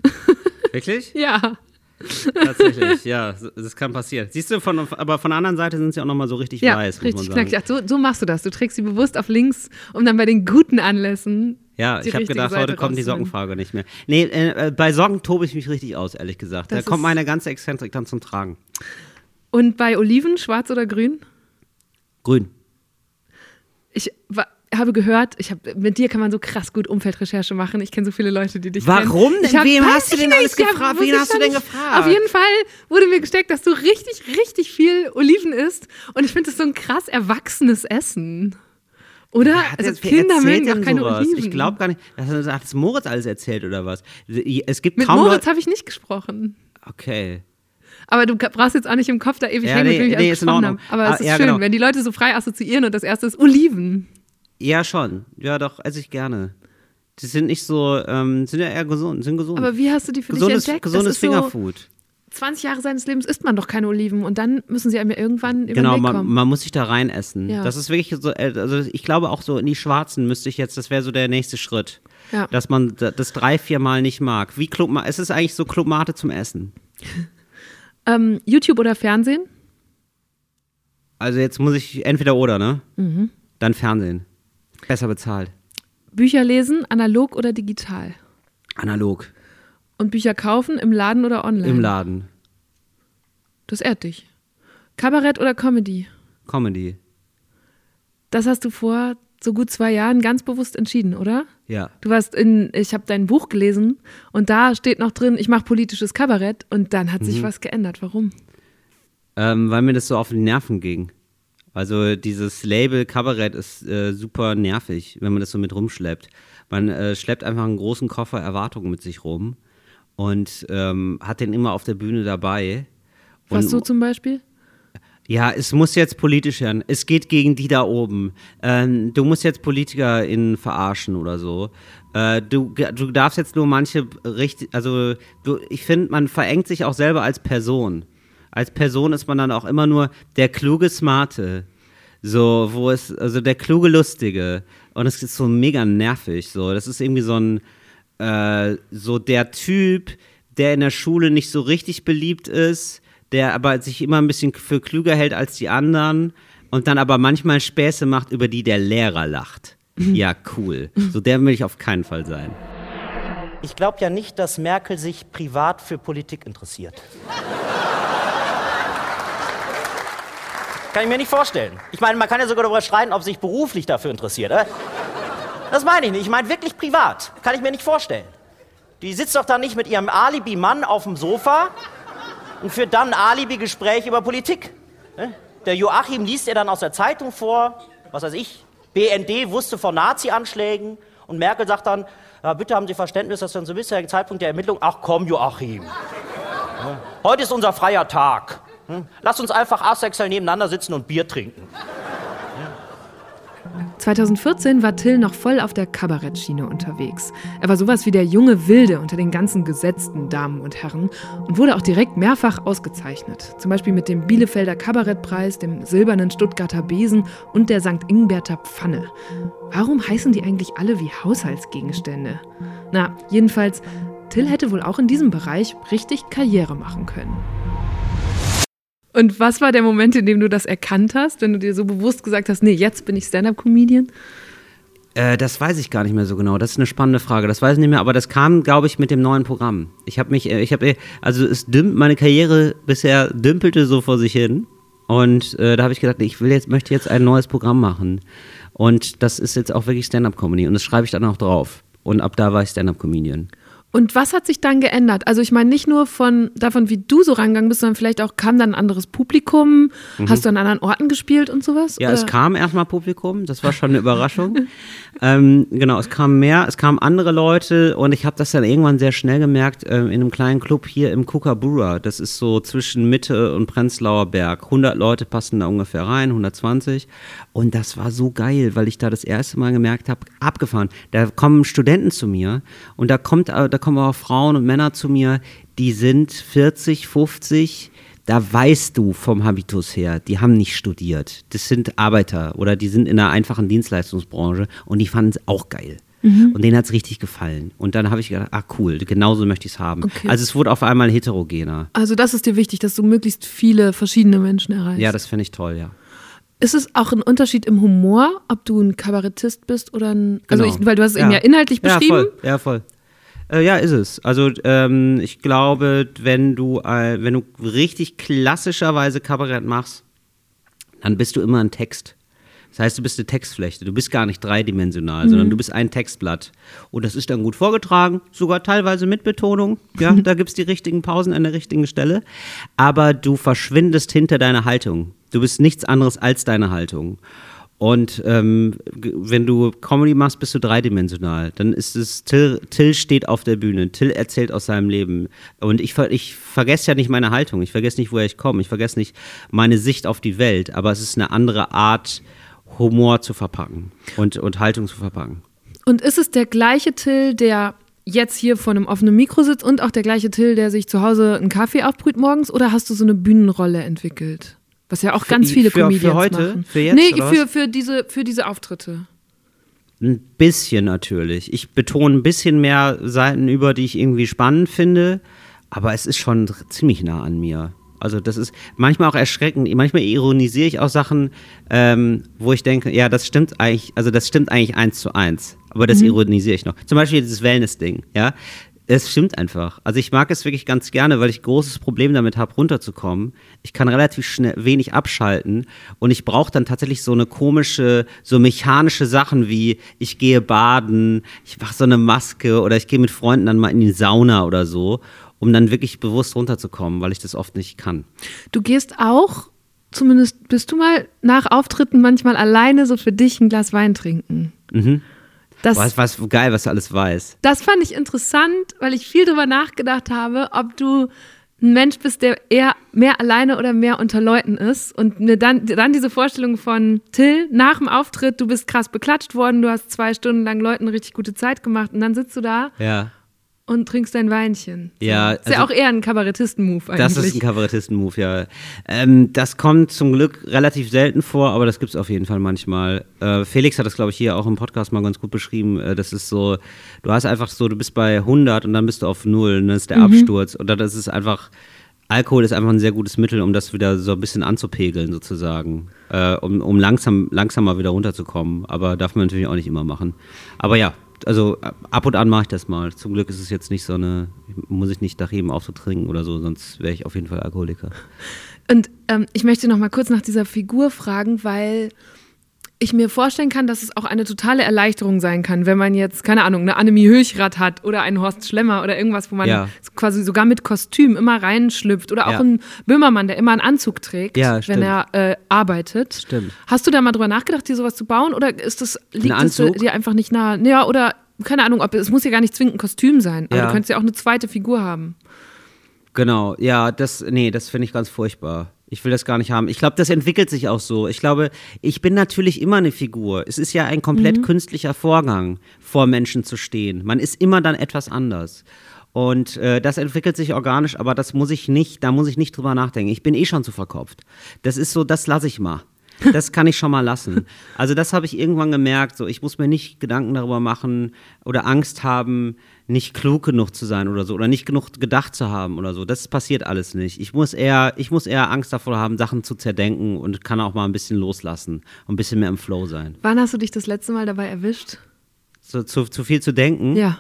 Wirklich? ja. Tatsächlich, ja, das kann passieren. Siehst du, von, aber von der anderen Seite sind sie auch nochmal so richtig ja, weiß. Richtig knackig. So, so machst du das. Du trägst sie bewusst auf links, um dann bei den guten Anlässen. Ja, ich habe gedacht, Seite heute kommt die Sockenfrage nicht mehr. Nee, äh, bei Socken tobe ich mich richtig aus, ehrlich gesagt. Das da kommt meine ganze Exzentrik dann zum Tragen. Und bei Oliven, schwarz oder grün? Grün. Ich war, habe gehört, ich hab, mit dir kann man so krass gut Umfeldrecherche machen. Ich kenne so viele Leute, die dich Warum kennen. denn? Wem hast du denn alles gefragt? Wen hast du denn gefragt? Auf jeden Fall wurde mir gesteckt, dass du richtig, richtig viel Oliven isst. Und ich finde das so ein krass erwachsenes Essen. Oder? Also Kinder mögen doch keine sowas? Oliven. Ich glaube gar nicht. Das hat das Moritz alles erzählt oder was? Es gibt Mit Moritz habe ich nicht gesprochen. Okay. Aber du brauchst jetzt auch nicht im Kopf da ewig ja, hängen, nee, mit wem nee, ich gesprochen habe. Aber es ah, ist ja, schön, genau. wenn die Leute so frei assoziieren und das erste ist Oliven. Ja, schon. Ja, doch, esse ich gerne. Die sind nicht so, ähm, sind ja eher gesund, sind gesund. Aber wie hast du die für gesundes, dich entdeckt? Gesundes Fingerfood. So 20 Jahre seines Lebens isst man doch keine Oliven und dann müssen sie einem ja irgendwann über Genau, man, man, muss sich da rein essen. Ja. Das ist wirklich so, äh, also ich glaube auch so in die Schwarzen müsste ich jetzt, das wäre so der nächste Schritt. Ja. Dass man das drei, vier Mal nicht mag. Wie Club, es ist eigentlich so Clubmate zum Essen. ähm, YouTube oder Fernsehen? Also jetzt muss ich entweder oder, ne? Mhm. Dann Fernsehen. Besser bezahlt. Bücher lesen, analog oder digital? Analog. Und Bücher kaufen im Laden oder online? Im Laden. Das ehrt dich. Kabarett oder Comedy? Comedy. Das hast du vor so gut zwei Jahren ganz bewusst entschieden, oder? Ja. Du warst in, ich habe dein Buch gelesen und da steht noch drin, ich mache politisches Kabarett und dann hat mhm. sich was geändert. Warum? Ähm, weil mir das so auf die Nerven ging. Also dieses Label Kabarett ist äh, super nervig, wenn man das so mit rumschleppt. Man äh, schleppt einfach einen großen Koffer Erwartungen mit sich rum und ähm, hat den immer auf der Bühne dabei. Was so zum Beispiel? Ja, es muss jetzt politisch werden. Es geht gegen die da oben. Ähm, du musst jetzt PolitikerInnen verarschen oder so. Äh, du, du darfst jetzt nur manche richtig, also du, ich finde, man verengt sich auch selber als Person als Person ist man dann auch immer nur der kluge Smarte. So, wo es, also der kluge Lustige. Und es ist so mega nervig. So, das ist irgendwie so ein, äh, so der Typ, der in der Schule nicht so richtig beliebt ist, der aber sich immer ein bisschen für klüger hält als die anderen und dann aber manchmal Späße macht, über die der Lehrer lacht. Mhm. Ja, cool. So der will ich auf keinen Fall sein. Ich glaube ja nicht, dass Merkel sich privat für Politik interessiert. Kann ich mir nicht vorstellen. Ich meine, man kann ja sogar darüber streiten, ob sich beruflich dafür interessiert. Oder? Das meine ich nicht. Ich meine wirklich privat. Kann ich mir nicht vorstellen. Die sitzt doch da nicht mit ihrem Alibi-Mann auf dem Sofa und führt dann ein Alibi-Gespräch über Politik. Ne? Der Joachim liest ihr dann aus der Zeitung vor, was weiß ich, BND wusste von Nazi-Anschlägen und Merkel sagt dann, ja, bitte haben Sie Verständnis, dass dann zum bisherigen Zeitpunkt der Ermittlung, ach komm Joachim, heute ist unser freier Tag. Hm? Lass uns einfach asexuell nebeneinander sitzen und Bier trinken. 2014 war Till noch voll auf der Kabarettschiene unterwegs. Er war sowas wie der junge Wilde unter den ganzen gesetzten Damen und Herren und wurde auch direkt mehrfach ausgezeichnet. Zum Beispiel mit dem Bielefelder Kabarettpreis, dem Silbernen Stuttgarter Besen und der St. Ingberter Pfanne. Warum heißen die eigentlich alle wie Haushaltsgegenstände? Na, jedenfalls, Till hätte wohl auch in diesem Bereich richtig Karriere machen können. Und was war der Moment, in dem du das erkannt hast, wenn du dir so bewusst gesagt hast, nee, jetzt bin ich Stand-up-Comedian? Äh, das weiß ich gar nicht mehr so genau. Das ist eine spannende Frage. Das weiß ich nicht mehr, aber das kam, glaube ich, mit dem neuen Programm. Ich habe mich, äh, ich habe, also es dümmt, meine Karriere bisher dümpelte so vor sich hin. Und äh, da habe ich gedacht, ich will jetzt, möchte jetzt ein neues Programm machen. Und das ist jetzt auch wirklich Stand-up-Comedy. Und das schreibe ich dann auch drauf. Und ab da war ich Stand-up-Comedian. Und was hat sich dann geändert? Also ich meine nicht nur von davon, wie du so rangegangen bist, sondern vielleicht auch kam dann ein anderes Publikum. Mhm. Hast du an anderen Orten gespielt und sowas? Ja, oder? es kam erstmal Publikum. Das war schon eine Überraschung. ähm, genau, es kam mehr, es kamen andere Leute und ich habe das dann irgendwann sehr schnell gemerkt äh, in einem kleinen Club hier im Kookaburra. Das ist so zwischen Mitte und Prenzlauer Berg. 100 Leute passen da ungefähr rein, 120. Und das war so geil, weil ich da das erste Mal gemerkt habe, abgefahren. Da kommen Studenten zu mir und da kommt, äh, da kommen auch Frauen und Männer zu mir, die sind 40, 50, da weißt du vom Habitus her, die haben nicht studiert. Das sind Arbeiter oder die sind in einer einfachen Dienstleistungsbranche und die fanden es auch geil. Mhm. Und denen hat es richtig gefallen. Und dann habe ich gedacht, ah cool, genauso möchte ich es haben. Okay. Also es wurde auf einmal heterogener. Also das ist dir wichtig, dass du möglichst viele verschiedene Menschen erreichst. Ja, das finde ich toll, ja. Ist es auch ein Unterschied im Humor, ob du ein Kabarettist bist oder ein. Also genau. ich, weil du hast es ja. eben ja inhaltlich beschrieben. Ja, voll. Ja, voll. Äh, ja, ist es. Also ähm, ich glaube, wenn du, äh, wenn du richtig klassischerweise Kabarett machst, dann bist du immer ein Text. Das heißt, du bist eine Textflechte. Du bist gar nicht dreidimensional, mhm. sondern du bist ein Textblatt. Und das ist dann gut vorgetragen, sogar teilweise mit Betonung. Ja, da gibt es die richtigen Pausen an der richtigen Stelle. Aber du verschwindest hinter deiner Haltung. Du bist nichts anderes als deine Haltung. Und ähm, wenn du Comedy machst, bist du dreidimensional. Dann ist es, Till, Till steht auf der Bühne, Till erzählt aus seinem Leben. Und ich, ich vergesse ja nicht meine Haltung, ich vergesse nicht, woher ich komme, ich vergesse nicht meine Sicht auf die Welt, aber es ist eine andere Art, Humor zu verpacken und, und Haltung zu verpacken. Und ist es der gleiche Till, der jetzt hier vor einem offenen Mikro sitzt und auch der gleiche Till, der sich zu Hause einen Kaffee aufbrüht morgens, oder hast du so eine Bühnenrolle entwickelt? Was ja auch ganz viele für, Comedians für heute? machen. Für jetzt, nee, für, für, diese, für diese Auftritte. Ein bisschen natürlich. Ich betone ein bisschen mehr Seiten über, die ich irgendwie spannend finde, aber es ist schon ziemlich nah an mir. Also das ist manchmal auch erschreckend. Manchmal ironisiere ich auch Sachen, ähm, wo ich denke, ja, das stimmt eigentlich, also das stimmt eigentlich eins zu eins. Aber das mhm. ironisiere ich noch. Zum Beispiel dieses Wellness-Ding, ja. Es stimmt einfach. Also ich mag es wirklich ganz gerne, weil ich großes Problem damit habe, runterzukommen. Ich kann relativ schnell wenig abschalten und ich brauche dann tatsächlich so eine komische, so mechanische Sachen wie ich gehe baden, ich mache so eine Maske oder ich gehe mit Freunden dann mal in die Sauna oder so, um dann wirklich bewusst runterzukommen, weil ich das oft nicht kann. Du gehst auch, zumindest bist du mal nach Auftritten manchmal alleine so für dich ein Glas Wein trinken. Mhm. Das, was, was geil, was du alles weißt. Das fand ich interessant, weil ich viel darüber nachgedacht habe, ob du ein Mensch bist, der eher mehr alleine oder mehr unter Leuten ist. Und mir dann, dann diese Vorstellung von Till nach dem Auftritt, du bist krass beklatscht worden, du hast zwei Stunden lang Leuten eine richtig gute Zeit gemacht und dann sitzt du da ja und trinkst dein Weinchen. Ja, ist also, ja auch eher ein Kabarettisten-Move eigentlich. Das ist ein Kabarettisten-Move, ja. Ähm, das kommt zum Glück relativ selten vor, aber das gibt es auf jeden Fall manchmal. Äh, Felix hat das, glaube ich, hier auch im Podcast mal ganz gut beschrieben. Äh, das ist so, du hast einfach so, du bist bei 100 und dann bist du auf 0 und dann ist der mhm. Absturz. Und das ist einfach, Alkohol ist einfach ein sehr gutes Mittel, um das wieder so ein bisschen anzupegeln, sozusagen. Äh, um, um langsam, langsamer wieder runterzukommen. Aber darf man natürlich auch nicht immer machen. Aber ja, also ab und an mache ich das mal. Zum Glück ist es jetzt nicht so eine, muss ich nicht nach jedem Auftritt trinken oder so, sonst wäre ich auf jeden Fall Alkoholiker. Und ähm, ich möchte noch mal kurz nach dieser Figur fragen, weil ich mir vorstellen kann, dass es auch eine totale Erleichterung sein kann, wenn man jetzt, keine Ahnung, eine Annemie Höchrath hat oder einen Horst Schlemmer oder irgendwas, wo man ja. quasi sogar mit Kostüm immer reinschlüpft oder auch ja. ein Böhmermann, der immer einen Anzug trägt, ja, wenn er äh, arbeitet. Stimmt. Hast du da mal drüber nachgedacht, dir sowas zu bauen oder ist das, liegt es dir einfach nicht nahe? Ja, oder keine Ahnung, ob es muss ja gar nicht zwingend ein Kostüm sein, aber du könntest ja auch eine zweite Figur haben. Genau, ja, das, nee, das finde ich ganz furchtbar. Ich will das gar nicht haben. Ich glaube, das entwickelt sich auch so. Ich glaube, ich bin natürlich immer eine Figur. Es ist ja ein komplett mhm. künstlicher Vorgang, vor Menschen zu stehen. Man ist immer dann etwas anders. Und äh, das entwickelt sich organisch, aber das muss ich nicht, da muss ich nicht drüber nachdenken. Ich bin eh schon zu verkopft. Das ist so, das lasse ich mal. Das kann ich schon mal lassen. Also das habe ich irgendwann gemerkt. So, ich muss mir nicht Gedanken darüber machen oder Angst haben, nicht klug genug zu sein oder so oder nicht genug gedacht zu haben oder so. Das passiert alles nicht. Ich muss eher, ich muss eher Angst davor haben, Sachen zu zerdenken und kann auch mal ein bisschen loslassen und ein bisschen mehr im Flow sein. Wann hast du dich das letzte Mal dabei erwischt? So, zu, zu viel zu denken? Ja.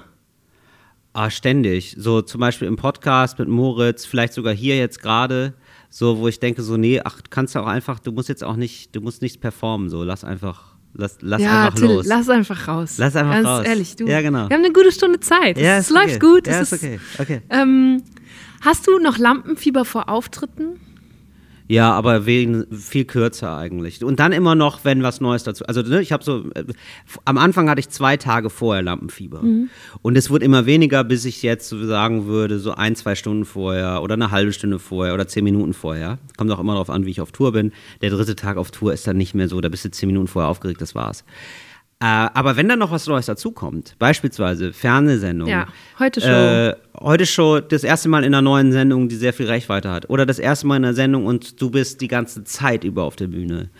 Ah, ständig. So zum Beispiel im Podcast mit Moritz, vielleicht sogar hier jetzt gerade so, wo ich denke, so, nee, ach, kannst du auch einfach, du musst jetzt auch nicht, du musst nichts performen, so, lass einfach, Lass, lass ja, einfach Till, los. lass einfach raus. Lass einfach Ganz raus. ehrlich, du. Ja, genau. Wir haben eine gute Stunde Zeit. Ja, es läuft okay. gut. Ja, es ist okay. okay. Ähm, hast du noch Lampenfieber vor Auftritten? Ja, aber wegen, viel kürzer eigentlich. Und dann immer noch, wenn was Neues dazu. Also ne, ich habe so, äh, am Anfang hatte ich zwei Tage vorher Lampenfieber. Mhm. Und es wurde immer weniger, bis ich jetzt so sagen würde, so ein, zwei Stunden vorher oder eine halbe Stunde vorher oder zehn Minuten vorher. Kommt auch immer darauf an, wie ich auf Tour bin. Der dritte Tag auf Tour ist dann nicht mehr so, da bist du zehn Minuten vorher aufgeregt, das war's. Äh, aber wenn dann noch was Neues dazukommt, beispielsweise Fernsehsendungen. Ja, heute Show. Äh, heute Show das erste Mal in einer neuen Sendung, die sehr viel Reichweite hat. Oder das erste Mal in einer Sendung und du bist die ganze Zeit über auf der Bühne.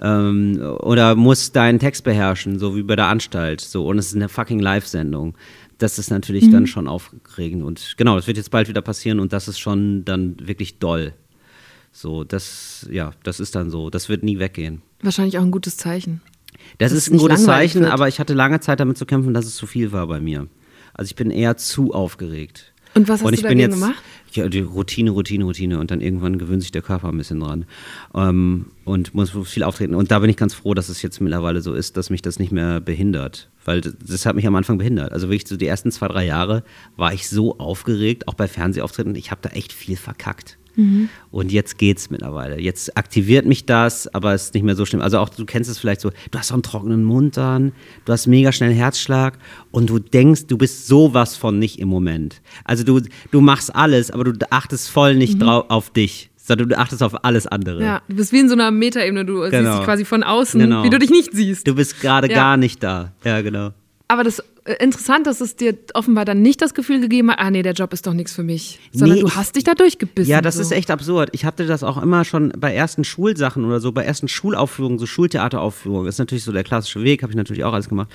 Ähm, oder musst deinen Text beherrschen, so wie bei der Anstalt. So, und es ist eine fucking Live-Sendung. Das ist natürlich Mhm. dann schon aufregend. Und genau, das wird jetzt bald wieder passieren und das ist schon dann wirklich doll. So, das, ja, das ist dann so. Das wird nie weggehen. Wahrscheinlich auch ein gutes Zeichen. Das Dass ist ein gutes Zeichen, wird. aber ich hatte lange Zeit damit zu kämpfen, dass es zu viel war bei mir. Also ich bin eher zu aufgeregt. Und was hast und du ich bin dagegen jetzt, gemacht? Ja, die Routine, Routine, Routine. Und dann irgendwann gewöhnt sich der Körper ein bisschen dran. Ähm, und muss viel auftreten. Und da bin ich ganz froh, dass es jetzt mittlerweile so ist, dass mich das nicht mehr behindert. Weil das, das hat mich am Anfang behindert. Also wirklich so die ersten zwei, drei Jahre war ich so aufgeregt, auch bei Fernsehauftritten. Ich habe da echt viel verkackt. Mhm. Und jetzt geht's mittlerweile. Jetzt aktiviert mich das, aber es ist nicht mehr so schlimm. Also auch, du kennst es vielleicht so, du hast so einen trockenen Mund dann, du hast mega schnell Herzschlag und du denkst, du bist sowas von nicht im Moment. Also du, du machst alles, aber du achtest voll nicht Mhm. drauf auf dich, sondern du achtest auf alles andere. Ja, du bist wie in so einer Metaebene. Du siehst Genau. dich quasi von außen, Genau. wie du dich nicht siehst. Du bist gerade Ja. gar nicht da. Ja, genau. Aber das interessant, dass es dir offenbar dann nicht das Gefühl gegeben hat, ah nee, der Job ist doch nichts für mich. Sondern Nee, du hast dich da durchgebissen. Ja, das so. ist echt absurd. Ich hatte das auch immer schon bei ersten Schulsachen oder so, bei ersten Schulaufführungen, so Schultheateraufführungen. Ist natürlich so der klassische Weg, habe ich natürlich auch alles gemacht.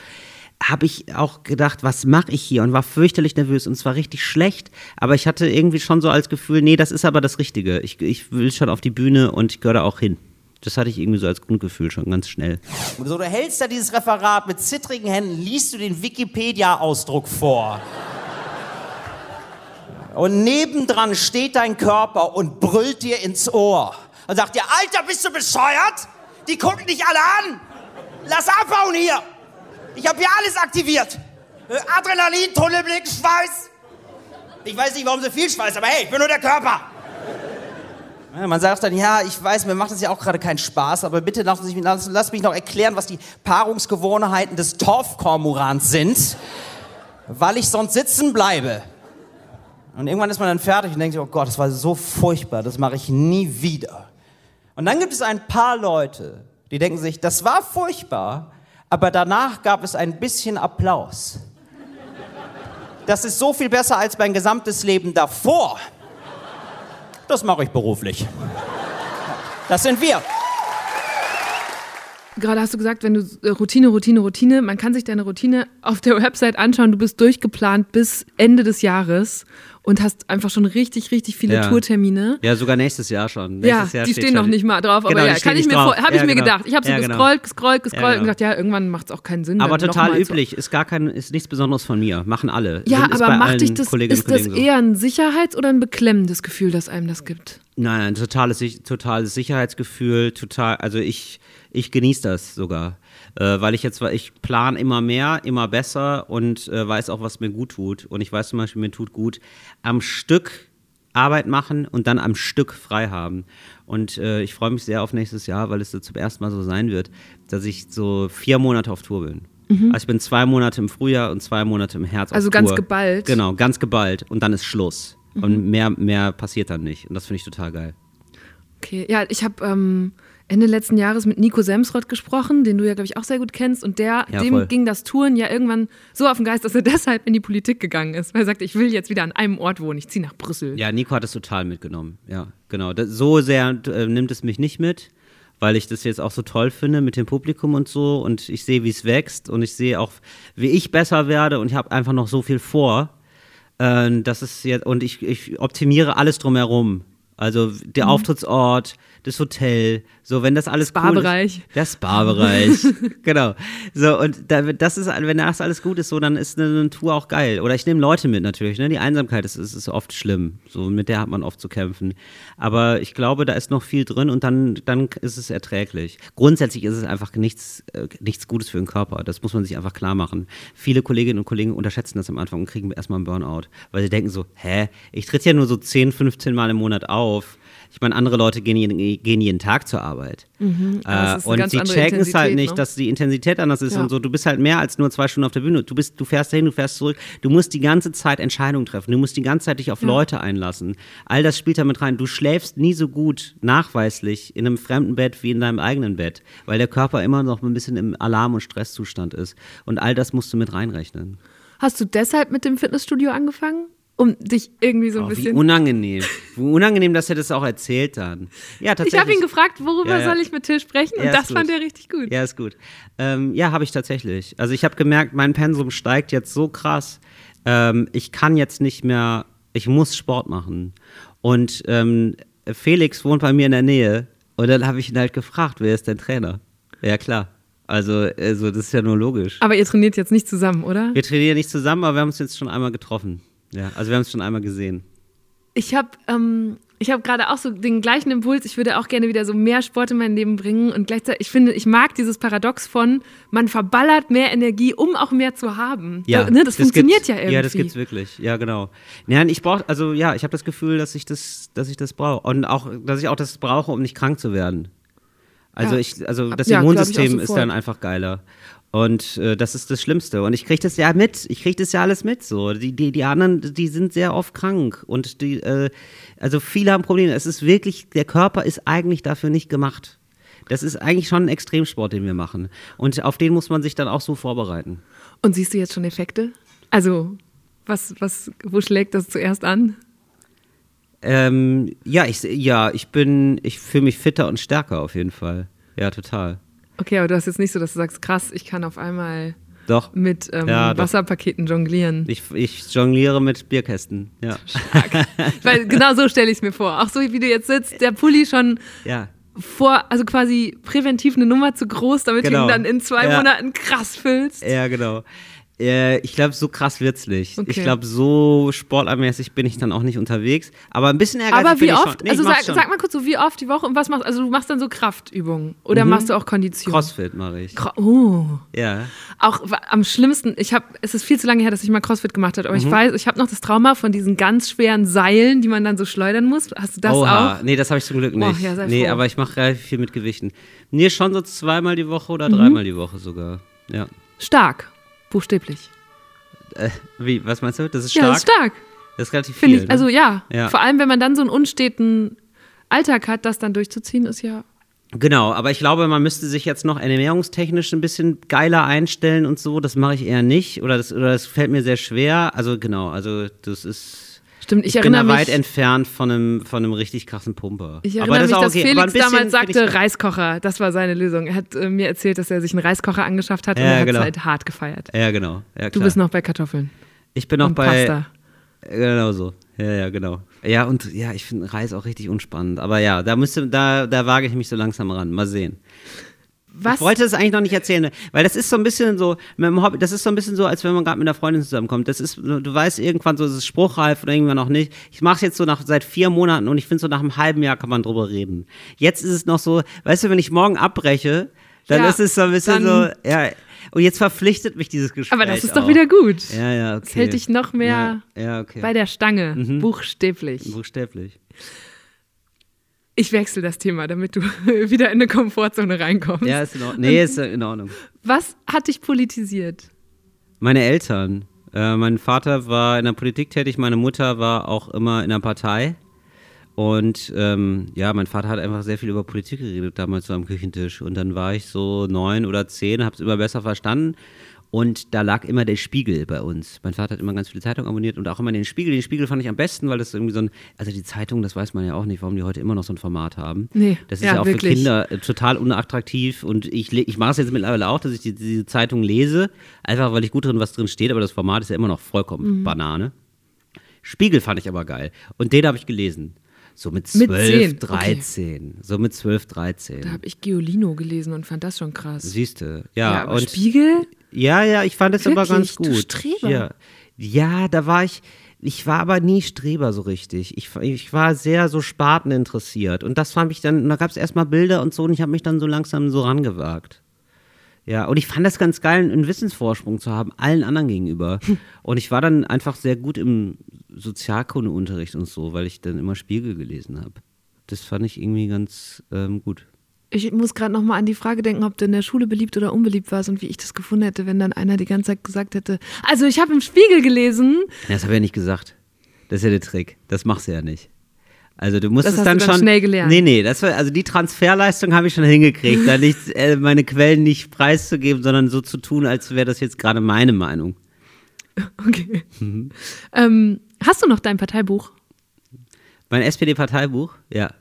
Habe ich auch gedacht, was mache ich hier? Und war fürchterlich nervös und es war richtig schlecht. Aber ich hatte irgendwie schon so als Gefühl, nee, das ist aber das Richtige. Ich, ich will schon auf die Bühne und ich gehöre da auch hin. Das hatte ich irgendwie so als Grundgefühl schon ganz schnell. Und so, du hältst da dieses Referat mit zittrigen Händen, liest du den Wikipedia-Ausdruck vor. Und nebendran steht dein Körper und brüllt dir ins Ohr. Und sagt dir, Alter, bist du bescheuert? Die gucken dich alle an. Lass abhauen hier. Ich habe hier alles aktiviert. Adrenalin, Tunnelblick, Schweiß. Ich weiß nicht, warum so viel Schweiß, aber hey, ich bin nur der Körper. Man sagt dann, ja, ich weiß, mir macht das ja auch gerade keinen Spaß, aber bitte lass, mich- lass, lass mich noch erklären, was die Paarungsgewohnheiten des Torfkormorans sind, weil ich sonst sitzen bleibe. Und irgendwann ist man dann fertig und denkt sich, oh Gott, das war so furchtbar, das mache ich nie wieder. Und dann gibt es ein paar Leute, die denken sich, das war furchtbar, aber danach gab es ein bisschen Applaus. Das ist so viel besser als mein gesamtes Leben davor. Das mache ich beruflich. Das sind wir. Gerade hast du gesagt, wenn du äh, Routine, Routine, Routine, man kann sich deine Routine auf der Website anschauen. Du bist durchgeplant bis Ende des Jahres und hast einfach schon richtig, richtig viele Ja. Tourtermine. Ja, sogar nächstes Jahr schon. Ja, Nächstes Jahr die stehen noch nicht mal drauf, aber Genau, ja, die kann ich mir, habe ich Ja, mir genau. gedacht. Ich habe so Ja, genau. gescrollt, gescrollt, gescrollt Ja, und genau. gedacht, ja, irgendwann macht es auch keinen Sinn. Aber total mal so- üblich. Ist gar kein, ist nichts Besonderes von mir. Machen alle. Ja, Sind- aber macht dich das, Kolleginnen ist das so. eher ein Sicherheits- oder ein beklemmendes Gefühl, das einem das gibt? Nein, nein, totales, totales Sicherheitsgefühl, total, also ich, ich genieße das sogar. Äh, weil ich jetzt, ich plan immer mehr, immer besser und äh, weiß auch, was mir gut tut. Und ich weiß zum Beispiel, mir tut gut am Stück Arbeit machen und dann am Stück frei haben. Und äh, ich freue mich sehr auf nächstes Jahr, weil es so zum ersten Mal so sein wird, dass ich so vier Monate auf Tour bin. Mhm. Also ich bin zwei Monate im Frühjahr und zwei Monate im Herbst Also ganz Tour. geballt. Genau, ganz geballt und dann ist Schluss. Mhm. Und mehr, mehr passiert dann nicht. Und das finde ich total geil. Okay, ja, ich habe ähm, Ende letzten Jahres mit Nico Semsrott gesprochen, den du ja, glaube ich, auch sehr gut kennst. Und der, Ja, dem voll. ging das Touren ja irgendwann so auf den Geist, dass er deshalb in die Politik gegangen ist. Weil er sagte, ich will jetzt wieder an einem Ort wohnen, ich ziehe nach Brüssel. Ja, Nico hat es total mitgenommen. Ja, genau. Das, so sehr äh, nimmt es mich nicht mit, weil ich das jetzt auch so toll finde mit dem Publikum und so. Und ich sehe, wie es wächst und ich sehe auch, wie ich besser werde und ich habe einfach noch so viel vor. Äh, das ist jetzt, und ich, ich optimiere alles drumherum. Also der mhm. Auftrittsort, das Hotel, so wenn das alles Spa-Bereich. Cool ist, der Spa-Bereich, genau. So und da, das ist, wenn das alles gut ist, so dann ist eine, eine Tour auch geil. Oder ich nehme Leute mit natürlich. Ne? Die Einsamkeit ist, ist, ist oft schlimm, so mit der hat man oft zu kämpfen. Aber ich glaube, da ist noch viel drin und dann, dann ist es erträglich. Grundsätzlich ist es einfach nichts, äh, nichts Gutes für den Körper. Das muss man sich einfach klar machen. Viele Kolleginnen und Kollegen unterschätzen das am Anfang und kriegen erstmal einen Burnout, weil sie denken so, hä, ich tritt ja nur so 10, 15 Mal im Monat auf ich meine, andere Leute gehen jeden, gehen jeden Tag zur Arbeit. Mhm, äh, und sie checken es halt nicht, ne? dass die Intensität anders ist ja. und so. Du bist halt mehr als nur zwei Stunden auf der Bühne. Du, bist, du fährst dahin, du fährst zurück. Du musst die ganze Zeit Entscheidungen treffen. Du musst die ganze Zeit dich auf ja. Leute einlassen. All das spielt damit rein. Du schläfst nie so gut nachweislich in einem fremden Bett wie in deinem eigenen Bett, weil der Körper immer noch ein bisschen im Alarm- und Stresszustand ist. Und all das musst du mit reinrechnen. Hast du deshalb mit dem Fitnessstudio angefangen? Um dich irgendwie so ein oh, bisschen. Wie unangenehm. Wie unangenehm, dass er das auch erzählt dann. Ja, tatsächlich. Ich habe ihn gefragt, worüber ja, ja. soll ich mit Till sprechen? Und ja, das fand er richtig gut. Ja, ist gut. Ähm, ja, habe ich tatsächlich. Also ich habe gemerkt, mein Pensum steigt jetzt so krass. Ähm, ich kann jetzt nicht mehr, ich muss Sport machen. Und ähm, Felix wohnt bei mir in der Nähe. Und dann habe ich ihn halt gefragt, wer ist dein Trainer? Ja, klar. Also, also, das ist ja nur logisch. Aber ihr trainiert jetzt nicht zusammen, oder? Wir trainieren nicht zusammen, aber wir haben uns jetzt schon einmal getroffen. Ja, also wir haben es schon einmal gesehen. Ich habe ähm, hab gerade auch so den gleichen Impuls. Ich würde auch gerne wieder so mehr Sport in mein Leben bringen. Und gleichzeitig, ich finde, ich mag dieses Paradox von, man verballert mehr Energie, um auch mehr zu haben. Ja, ne, das, das funktioniert ja irgendwie. Ja, das gibt's wirklich. Ja, genau. Ja, ich brauche, also ja, ich habe das Gefühl, dass ich das, dass ich das brauche. Und auch, dass ich auch das brauche, um nicht krank zu werden. Also ja. ich, also das ja, Immunsystem ist dann einfach geiler. Und äh, das ist das Schlimmste. Und ich kriege das ja mit. Ich kriege das ja alles mit. So, die, die, die anderen, die sind sehr oft krank und die, äh, also viele haben Probleme. Es ist wirklich, der Körper ist eigentlich dafür nicht gemacht. Das ist eigentlich schon ein Extremsport, den wir machen. Und auf den muss man sich dann auch so vorbereiten. Und siehst du jetzt schon Effekte? Also, was, was, wo schlägt das zuerst an? Ähm, ja, ich, ja, ich bin, ich fühle mich fitter und stärker auf jeden Fall. Ja, total. Okay, aber du hast jetzt nicht so, dass du sagst, krass, ich kann auf einmal doch. mit ähm, ja, Wasserpaketen jonglieren. Ich, ich jongliere mit Bierkästen, ja. Stark. Weil genau so stelle ich es mir vor. Auch so wie du jetzt sitzt, der Pulli schon ja. vor, also quasi präventiv eine Nummer zu groß, damit genau. du ihn dann in zwei ja. Monaten krass füllst. Ja, genau. Äh, ich glaube, so krass wird's nicht. Okay. Ich glaube, so sportlermäßig bin ich dann auch nicht unterwegs. Aber ein bisschen ehrgeizig Aber wie oft? Nee, also sag, sag, mal kurz so, wie oft die Woche und was machst du? Also du machst dann so Kraftübungen oder mhm. machst du auch Kondition? Crossfit mache ich. Cro oh. Ja. Auch am schlimmsten, ich habe, es ist viel zu lange her, dass ich mal Crossfit gemacht habe, aber mhm. ich weiß, ich habe noch das Trauma von diesen ganz schweren Seilen, die man dann so schleudern muss. Hast du das Oha. auch? Nee, das habe ich zum Glück nicht. Oh, ja, nee, froh. aber ich mache relativ viel mit Gewichten. Nee, schon so zweimal die Woche oder mhm. dreimal die Woche sogar. Ja. Stark. Buchstäblich. Äh, wie, was meinst du? Das ist stark? Ja, das ist stark. Das ist relativ viel. Ich, ne? Also ja, ja, vor allem wenn man dann so einen unsteten Alltag hat, das dann durchzuziehen, ist ja. Genau, aber ich glaube, man müsste sich jetzt noch ernährungstechnisch ein bisschen geiler einstellen und so. Das mache ich eher nicht oder das, oder das fällt mir sehr schwer. Also genau, also das ist Stimmt, ich, ich bin da weit entfernt von einem, von einem richtig krassen Pumper. Ich erinnere das mich, dass okay. Felix damals sagte, Reiskocher, das war seine Lösung. Er hat äh, mir erzählt, dass er sich einen Reiskocher angeschafft hat ja, und er genau. hat es halt hart gefeiert. Ja, genau. Ja, du bist noch bei Kartoffeln. Ich bin noch und bei. Pasta. Genau so. Ja, ja, genau. Ja, und ja, ich finde Reis auch richtig unspannend. Aber ja, da müsste, da, da wage ich mich so langsam ran. Mal sehen. Was? Ich wollte es eigentlich noch nicht erzählen, weil das ist so ein bisschen so, Hobby, das ist so ein bisschen so, als wenn man gerade mit einer Freundin zusammenkommt. Das ist, du weißt irgendwann so, es ist spruchreif oder irgendwann noch nicht. Ich mache es jetzt so nach seit vier Monaten und ich finde so nach einem halben Jahr kann man drüber reden. Jetzt ist es noch so, weißt du, wenn ich morgen abbreche, dann ja, ist es so ein bisschen so, ja. Und jetzt verpflichtet mich dieses Gespräch. Aber das ist auch. doch wieder gut. Ja, ja, okay. Das hält dich noch mehr ja, ja, okay. bei der Stange, mhm. buchstäblich. Buchstäblich. Ich wechsle das Thema, damit du wieder in eine Komfortzone reinkommst. Ja, ist in Ordnung. Nee, ist in Ordnung. Was hat dich politisiert? Meine Eltern. Äh, mein Vater war in der Politik tätig, meine Mutter war auch immer in der Partei. Und ähm, ja, mein Vater hat einfach sehr viel über Politik geredet damals so am Küchentisch. Und dann war ich so neun oder zehn, habe es immer besser verstanden. Und da lag immer der Spiegel bei uns. Mein Vater hat immer ganz viele Zeitungen abonniert und auch immer den Spiegel. Den Spiegel fand ich am besten, weil das irgendwie so ein, also die Zeitung, das weiß man ja auch nicht, warum die heute immer noch so ein Format haben. Nee, das ist ja, ja auch wirklich. für Kinder äh, total unattraktiv und ich, ich mache es jetzt mittlerweile auch, dass ich die, diese Zeitung lese, einfach weil ich gut drin, was drin steht, aber das Format ist ja immer noch vollkommen mhm. Banane. Spiegel fand ich aber geil und den habe ich gelesen. So mit 12, mit 13. Okay. So mit 12, 13. Da habe ich Giolino gelesen und fand das schon krass. Siehste, ja. ja und Spiegel? Ja, ja, ich fand es aber ganz gut. Du Streber. Ja. ja, da war ich, ich war aber nie Streber so richtig. Ich, ich war sehr so Sparten interessiert. Und das fand ich dann, da gab es erstmal Bilder und so und ich habe mich dann so langsam so rangewagt. Ja, und ich fand das ganz geil, einen Wissensvorsprung zu haben, allen anderen gegenüber. Und ich war dann einfach sehr gut im Sozialkundeunterricht und so, weil ich dann immer Spiegel gelesen habe. Das fand ich irgendwie ganz ähm, gut. Ich muss gerade noch mal an die Frage denken, ob du in der Schule beliebt oder unbeliebt warst und wie ich das gefunden hätte, wenn dann einer die ganze Zeit gesagt hätte, also ich habe im Spiegel gelesen. Ja, das habe ich ja nicht gesagt. Das ist ja der Trick. Das machst du ja nicht. Also du musst das es dann, dann schon schnell gelernt. Nee, nee, das war also die Transferleistung habe ich schon hingekriegt, da nicht äh, meine Quellen nicht preiszugeben, sondern so zu tun, als wäre das jetzt gerade meine Meinung. Okay. Mhm. Ähm, hast du noch dein Parteibuch? Mein SPD-Parteibuch? Ja.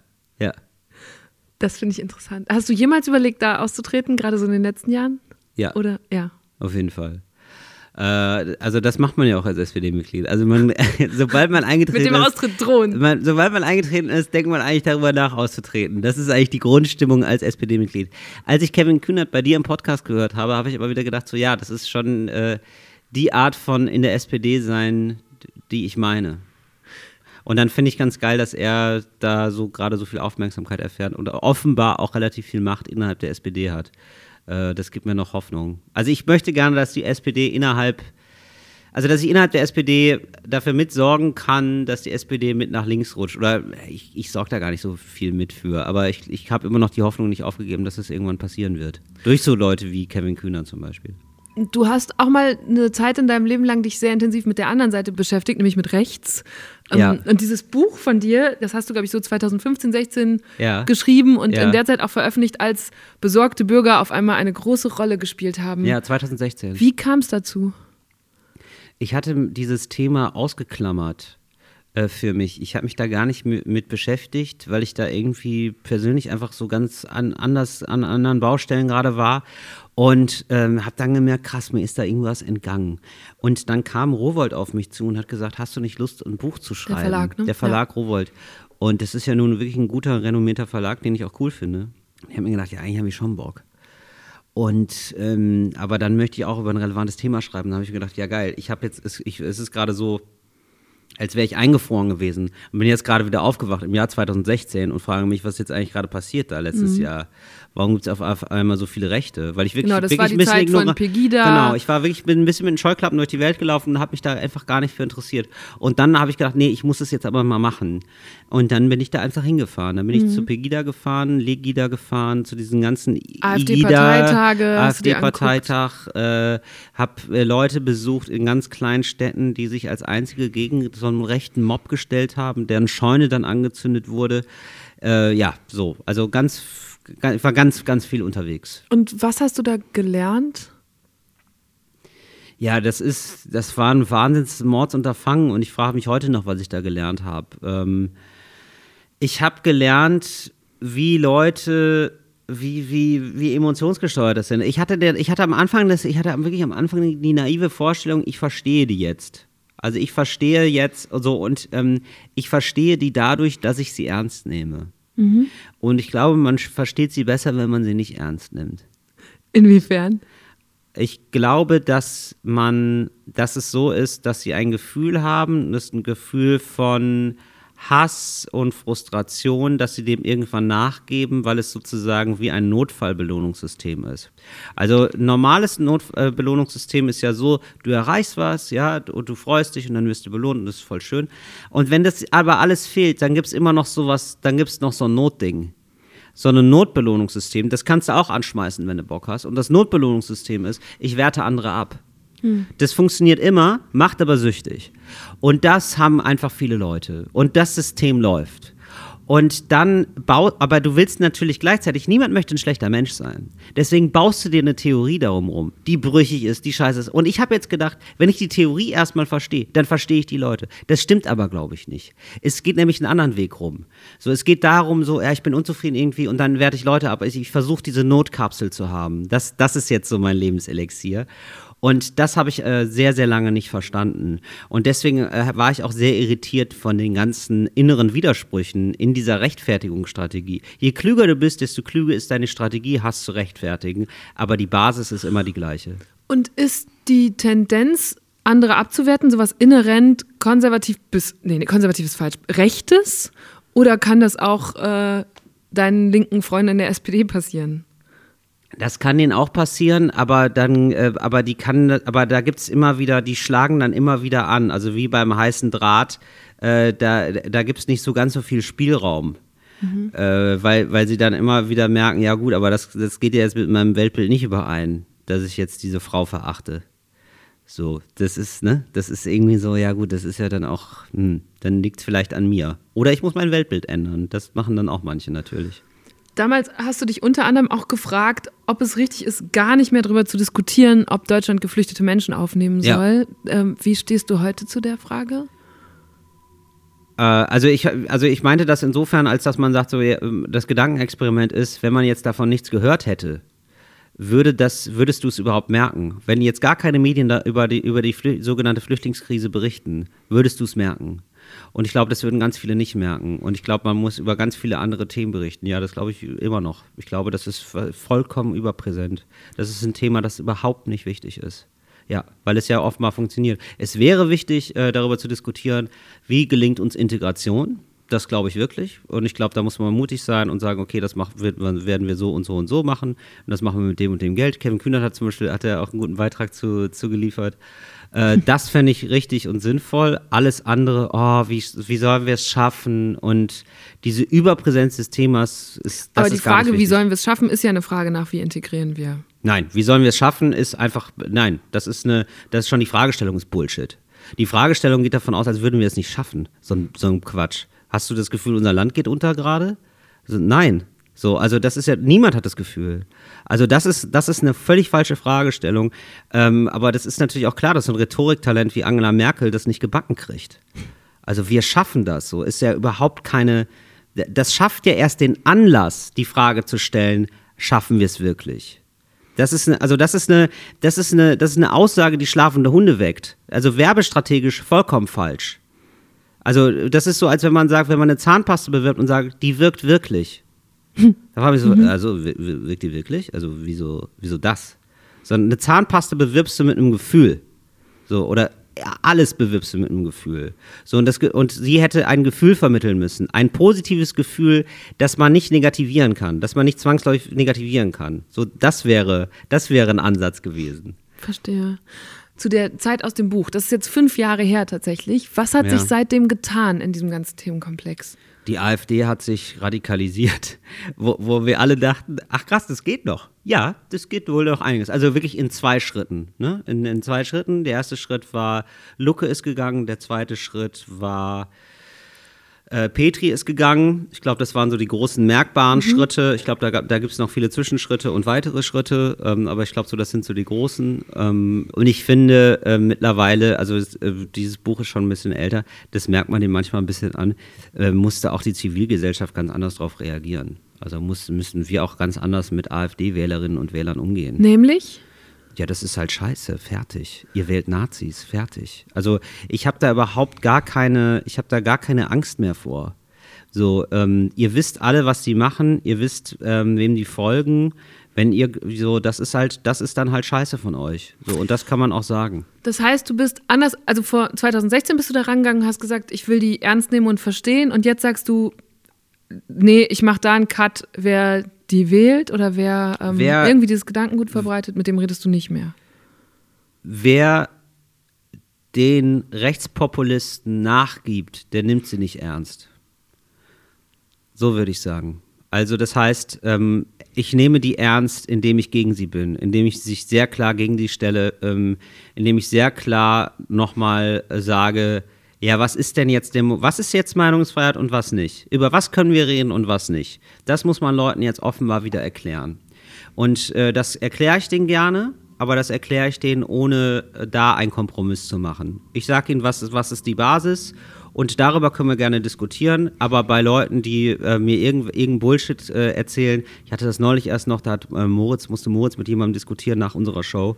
Das finde ich interessant. Hast du jemals überlegt, da auszutreten, gerade so in den letzten Jahren? Ja. Oder ja. Auf jeden Fall. Äh, also das macht man ja auch als SPD-Mitglied. Also man, sobald man eingetreten ist. Mit dem Austritt drohen. Man, sobald man eingetreten ist, denkt man eigentlich darüber nach, auszutreten. Das ist eigentlich die Grundstimmung als SPD-Mitglied. Als ich Kevin Kühnert bei dir im Podcast gehört habe, habe ich aber wieder gedacht, so ja, das ist schon äh, die Art von in der SPD sein, die ich meine. Und dann finde ich ganz geil, dass er da so gerade so viel Aufmerksamkeit erfährt und offenbar auch relativ viel Macht innerhalb der SPD hat. Äh, das gibt mir noch Hoffnung. Also ich möchte gerne, dass die SPD innerhalb, also dass ich innerhalb der SPD dafür mitsorgen kann, dass die SPD mit nach links rutscht. Oder ich, ich sorge da gar nicht so viel mit für, aber ich, ich habe immer noch die Hoffnung nicht aufgegeben, dass es irgendwann passieren wird. Durch so Leute wie Kevin Kühner zum Beispiel. Du hast auch mal eine Zeit in deinem Leben lang dich sehr intensiv mit der anderen Seite beschäftigt, nämlich mit rechts. Ähm, ja. Und dieses Buch von dir, das hast du, glaube ich, so 2015, 16 ja. geschrieben und ja. in der Zeit auch veröffentlicht, als besorgte Bürger auf einmal eine große Rolle gespielt haben. Ja, 2016. Wie kam es dazu? Ich hatte dieses Thema ausgeklammert äh, für mich. Ich habe mich da gar nicht mit beschäftigt, weil ich da irgendwie persönlich einfach so ganz an, anders an anderen Baustellen gerade war und ähm, habe dann gemerkt, krass, mir ist da irgendwas entgangen. Und dann kam Rowold auf mich zu und hat gesagt, hast du nicht Lust, ein Buch zu schreiben? Der Verlag, ne? Der Verlag ja. Rowold. Und das ist ja nun wirklich ein guter, renommierter Verlag, den ich auch cool finde. Ich habe mir gedacht, ja, eigentlich habe ich schon Bock. Und ähm, aber dann möchte ich auch über ein relevantes Thema schreiben. Da habe ich mir gedacht, ja geil, ich habe jetzt, es, ich, es ist gerade so, als wäre ich eingefroren gewesen und bin jetzt gerade wieder aufgewacht im Jahr 2016 und frage mich, was jetzt eigentlich gerade passiert da letztes mhm. Jahr warum gibt es auf einmal so viele Rechte? Weil ich wirklich, genau, das wirklich war die Zeit von Pegida. Genau, ich war wirklich bin ein bisschen mit den Scheuklappen durch die Welt gelaufen und habe mich da einfach gar nicht für interessiert. Und dann habe ich gedacht, nee, ich muss es jetzt aber mal machen. Und dann bin ich da einfach hingefahren. Dann bin ich mhm. zu Pegida gefahren, Legida gefahren, zu diesen ganzen AfD-Parteitage, AfD-Parteitag, äh, habe äh, Leute besucht in ganz kleinen Städten, die sich als einzige gegen so einen rechten Mob gestellt haben, deren Scheune dann angezündet wurde. Äh, ja, so, also ganz ich war ganz, ganz viel unterwegs. Und was hast du da gelernt? Ja, das ist, das war ein wahnsinns Mordsunterfangen und ich frage mich heute noch, was ich da gelernt habe. Ähm, ich habe gelernt, wie Leute, wie, wie, wie emotionsgesteuert das sind. Ich hatte, der, ich hatte am Anfang, das, ich hatte wirklich am Anfang die, die naive Vorstellung, ich verstehe die jetzt. Also ich verstehe jetzt so und ähm, ich verstehe die dadurch, dass ich sie ernst nehme. Mhm. Und ich glaube, man versteht sie besser, wenn man sie nicht ernst nimmt. Inwiefern? Ich glaube, dass man, dass es so ist, dass sie ein Gefühl haben, das ist ein Gefühl von Hass und Frustration, dass sie dem irgendwann nachgeben, weil es sozusagen wie ein Notfallbelohnungssystem ist. Also normales Notfallbelohnungssystem ist ja so, du erreichst was, ja, und du freust dich und dann wirst du belohnt und das ist voll schön. Und wenn das aber alles fehlt, dann gibt es immer noch sowas, dann gibt es noch so ein Notding. So ein Notbelohnungssystem, das kannst du auch anschmeißen, wenn du Bock hast. Und das Notbelohnungssystem ist, ich werte andere ab. Hm. Das funktioniert immer, macht aber süchtig. Und das haben einfach viele Leute. Und das System läuft. Und dann baut, aber du willst natürlich gleichzeitig, niemand möchte ein schlechter Mensch sein. Deswegen baust du dir eine Theorie darum rum, die brüchig ist, die scheiße ist. Und ich habe jetzt gedacht, wenn ich die Theorie erstmal verstehe, dann verstehe ich die Leute. Das stimmt aber, glaube ich, nicht. Es geht nämlich einen anderen Weg rum. So, es geht darum, so, ja, ich bin unzufrieden irgendwie und dann werde ich Leute ab. Ich, ich versuche diese Notkapsel zu haben. Das, das ist jetzt so mein Lebenselixier. Und das habe ich äh, sehr, sehr lange nicht verstanden. Und deswegen äh, war ich auch sehr irritiert von den ganzen inneren Widersprüchen in dieser Rechtfertigungsstrategie. Je klüger du bist, desto klüger ist deine Strategie, hast zu rechtfertigen. Aber die Basis ist immer die gleiche. Und ist die Tendenz, andere abzuwerten, sowas inhärent konservativ bis, nee, konservativ ist falsch, rechtes? Oder kann das auch äh, deinen linken Freunden in der SPD passieren? Das kann denen auch passieren, aber dann, äh, aber die kann, aber da gibt es immer wieder, die schlagen dann immer wieder an. Also wie beim heißen Draht, äh, da, da gibt es nicht so ganz so viel Spielraum. Mhm. Äh, weil, weil sie dann immer wieder merken, ja gut, aber das, das geht ja jetzt mit meinem Weltbild nicht überein, dass ich jetzt diese Frau verachte. So, das ist, ne, das ist irgendwie so, ja gut, das ist ja dann auch, hm, dann liegt es vielleicht an mir. Oder ich muss mein Weltbild ändern. Das machen dann auch manche natürlich. Damals hast du dich unter anderem auch gefragt, ob es richtig ist, gar nicht mehr darüber zu diskutieren, ob Deutschland geflüchtete Menschen aufnehmen soll. Ja. Ähm, wie stehst du heute zu der Frage? Äh, also ich, also ich meinte das insofern, als dass man sagt, so, ähm, das Gedankenexperiment ist, wenn man jetzt davon nichts gehört hätte, würde das, würdest du es überhaupt merken? Wenn jetzt gar keine Medien da über die, über die Flü sogenannte Flüchtlingskrise berichten, würdest du es merken? Und ich glaube, das würden ganz viele nicht merken. Und ich glaube, man muss über ganz viele andere Themen berichten. Ja, das glaube ich immer noch. Ich glaube, das ist vollkommen überpräsent. Das ist ein Thema, das überhaupt nicht wichtig ist. Ja, weil es ja oft mal funktioniert. Es wäre wichtig, äh, darüber zu diskutieren, wie gelingt uns Integration. Das glaube ich wirklich. Und ich glaube, da muss man mutig sein und sagen, okay, das machen, werden wir so und so und so machen. Und das machen wir mit dem und dem Geld. Kevin Kühnert hat zum Beispiel hat er auch einen guten Beitrag zu, zu geliefert. Äh, das fände ich richtig und sinnvoll. Alles andere, oh, wie, wie sollen wir es schaffen? Und diese Überpräsenz des Themas ist das Aber die ist Frage, wie sollen wir es schaffen, ist ja eine Frage nach, wie integrieren wir. Nein, wie sollen wir es schaffen, ist einfach, nein, das ist eine, das ist schon die Fragestellung, ist Bullshit. Die Fragestellung geht davon aus, als würden wir es nicht schaffen. So, so ein Quatsch. Hast du das Gefühl, unser Land geht unter gerade? Also, nein, so, also das ist ja, niemand hat das Gefühl. Also das ist, das ist eine völlig falsche Fragestellung. Ähm, aber das ist natürlich auch klar, dass ein Rhetoriktalent wie Angela Merkel das nicht gebacken kriegt. Also wir schaffen das. So ist ja überhaupt keine. Das schafft ja erst den Anlass, die Frage zu stellen: Schaffen wir es wirklich? Das ist eine, also das ist eine, das ist eine, das ist eine Aussage, die schlafende Hunde weckt. Also werbestrategisch vollkommen falsch. Also das ist so, als wenn man sagt, wenn man eine Zahnpaste bewirbt und sagt, die wirkt wirklich. Da war ich so, mhm. also wirkt die wirklich? Also wieso, wieso das? Sondern eine Zahnpaste bewirbst du mit einem Gefühl. So, oder alles bewirbst du mit einem Gefühl. So, und, das, und sie hätte ein Gefühl vermitteln müssen. Ein positives Gefühl, das man nicht negativieren kann, das man nicht zwangsläufig negativieren kann. So, das wäre, das wäre ein Ansatz gewesen. Verstehe. Zu der Zeit aus dem Buch, das ist jetzt fünf Jahre her tatsächlich. Was hat ja. sich seitdem getan in diesem ganzen Themenkomplex? Die AfD hat sich radikalisiert, wo, wo wir alle dachten, ach krass, das geht noch. Ja, das geht wohl noch einiges. Also wirklich in zwei Schritten. Ne? In, in zwei Schritten. Der erste Schritt war, Lucke ist gegangen, der zweite Schritt war äh, Petri ist gegangen. Ich glaube, das waren so die großen merkbaren mhm. Schritte. Ich glaube, da, da gibt es noch viele Zwischenschritte und weitere Schritte. Ähm, aber ich glaube, so das sind so die großen. Ähm, und ich finde äh, mittlerweile, also äh, dieses Buch ist schon ein bisschen älter, das merkt man dem manchmal ein bisschen an, äh, musste auch die Zivilgesellschaft ganz anders darauf reagieren. Also muss, müssen wir auch ganz anders mit AfD-Wählerinnen und Wählern umgehen. Nämlich? Ja, das ist halt scheiße, fertig. Ihr wählt Nazis, fertig. Also ich habe da überhaupt gar keine, ich habe da gar keine Angst mehr vor. So, ähm, ihr wisst alle, was die machen, ihr wisst, ähm, wem die folgen. Wenn ihr so, das ist halt, das ist dann halt scheiße von euch. So, und das kann man auch sagen. Das heißt, du bist anders, also vor 2016 bist du da rangegangen, hast gesagt, ich will die ernst nehmen und verstehen. Und jetzt sagst du, nee, ich mache da einen Cut, wer die wählt oder wer, ähm, wer irgendwie dieses Gedankengut verbreitet, mit dem redest du nicht mehr? Wer den Rechtspopulisten nachgibt, der nimmt sie nicht ernst. So würde ich sagen. Also das heißt, ähm, ich nehme die ernst, indem ich gegen sie bin, indem ich sich sehr klar gegen die stelle, ähm, indem ich sehr klar nochmal sage, ja, was ist denn jetzt Demo was ist jetzt Meinungsfreiheit und was nicht? Über was können wir reden und was nicht? Das muss man Leuten jetzt offenbar wieder erklären. Und äh, das erkläre ich denen gerne, aber das erkläre ich denen, ohne äh, da einen Kompromiss zu machen. Ich sage ihnen, was ist, was ist die Basis und darüber können wir gerne diskutieren, aber bei Leuten, die äh, mir irgendeinen irgend Bullshit äh, erzählen, ich hatte das neulich erst noch, da hat äh, Moritz, musste Moritz mit jemandem diskutieren nach unserer Show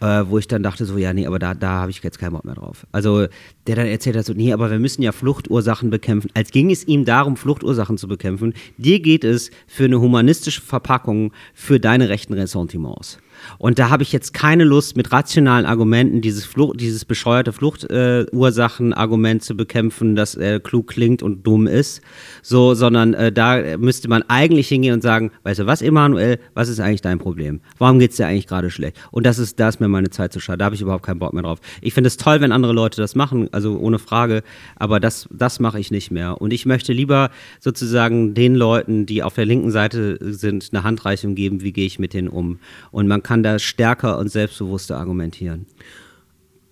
äh, wo ich dann dachte so, ja, nee, aber da, da habe ich jetzt keinen Bock mehr drauf. Also der dann erzählt hat so, nee, aber wir müssen ja Fluchtursachen bekämpfen. Als ging es ihm darum, Fluchtursachen zu bekämpfen. Dir geht es für eine humanistische Verpackung für deine rechten Ressentiments. Und da habe ich jetzt keine Lust, mit rationalen Argumenten dieses, Flucht, dieses bescheuerte Fluchtursachenargument äh, zu bekämpfen, dass er klug klingt und dumm ist. So, sondern äh, da müsste man eigentlich hingehen und sagen, weißt du was, Emanuel, was ist eigentlich dein Problem? Warum geht es dir eigentlich gerade schlecht? Und das ist, da ist mir meine Zeit zu schade. Da habe ich überhaupt keinen Bock mehr drauf. Ich finde es toll, wenn andere Leute das machen, also ohne Frage, aber das, das mache ich nicht mehr. Und ich möchte lieber sozusagen den Leuten, die auf der linken Seite sind, eine Handreichung geben, wie gehe ich mit denen um. Und man kann da stärker und selbstbewusster argumentieren.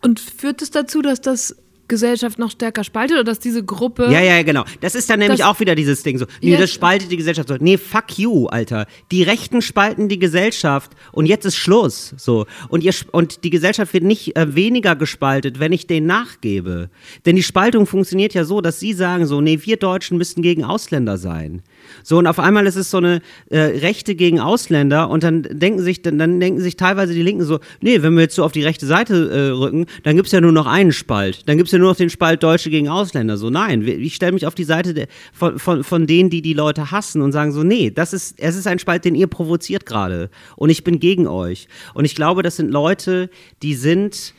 Und führt es dazu, dass das Gesellschaft noch stärker spaltet oder dass diese Gruppe. Ja, ja, genau. Das ist dann nämlich auch wieder dieses Ding so. Nee, das spaltet die Gesellschaft so. Nee, fuck you, Alter. Die Rechten spalten die Gesellschaft und jetzt ist Schluss. So. Und, ihr, und die Gesellschaft wird nicht äh, weniger gespaltet, wenn ich denen nachgebe. Denn die Spaltung funktioniert ja so, dass sie sagen so, nee, wir Deutschen müssten gegen Ausländer sein. So, und auf einmal ist es so eine äh, Rechte gegen Ausländer und dann denken sich, dann, dann, denken sich teilweise die Linken so, nee, wenn wir jetzt so auf die rechte Seite äh, rücken, dann gibt es ja nur noch einen Spalt. Dann gibt es ja nur noch den Spalt Deutsche gegen Ausländer. So, nein, ich stelle mich auf die Seite der, von, von, von denen, die die Leute hassen und sagen so, nee, das ist, es ist ein Spalt, den ihr provoziert gerade. Und ich bin gegen euch. Und ich glaube, das sind Leute, die sind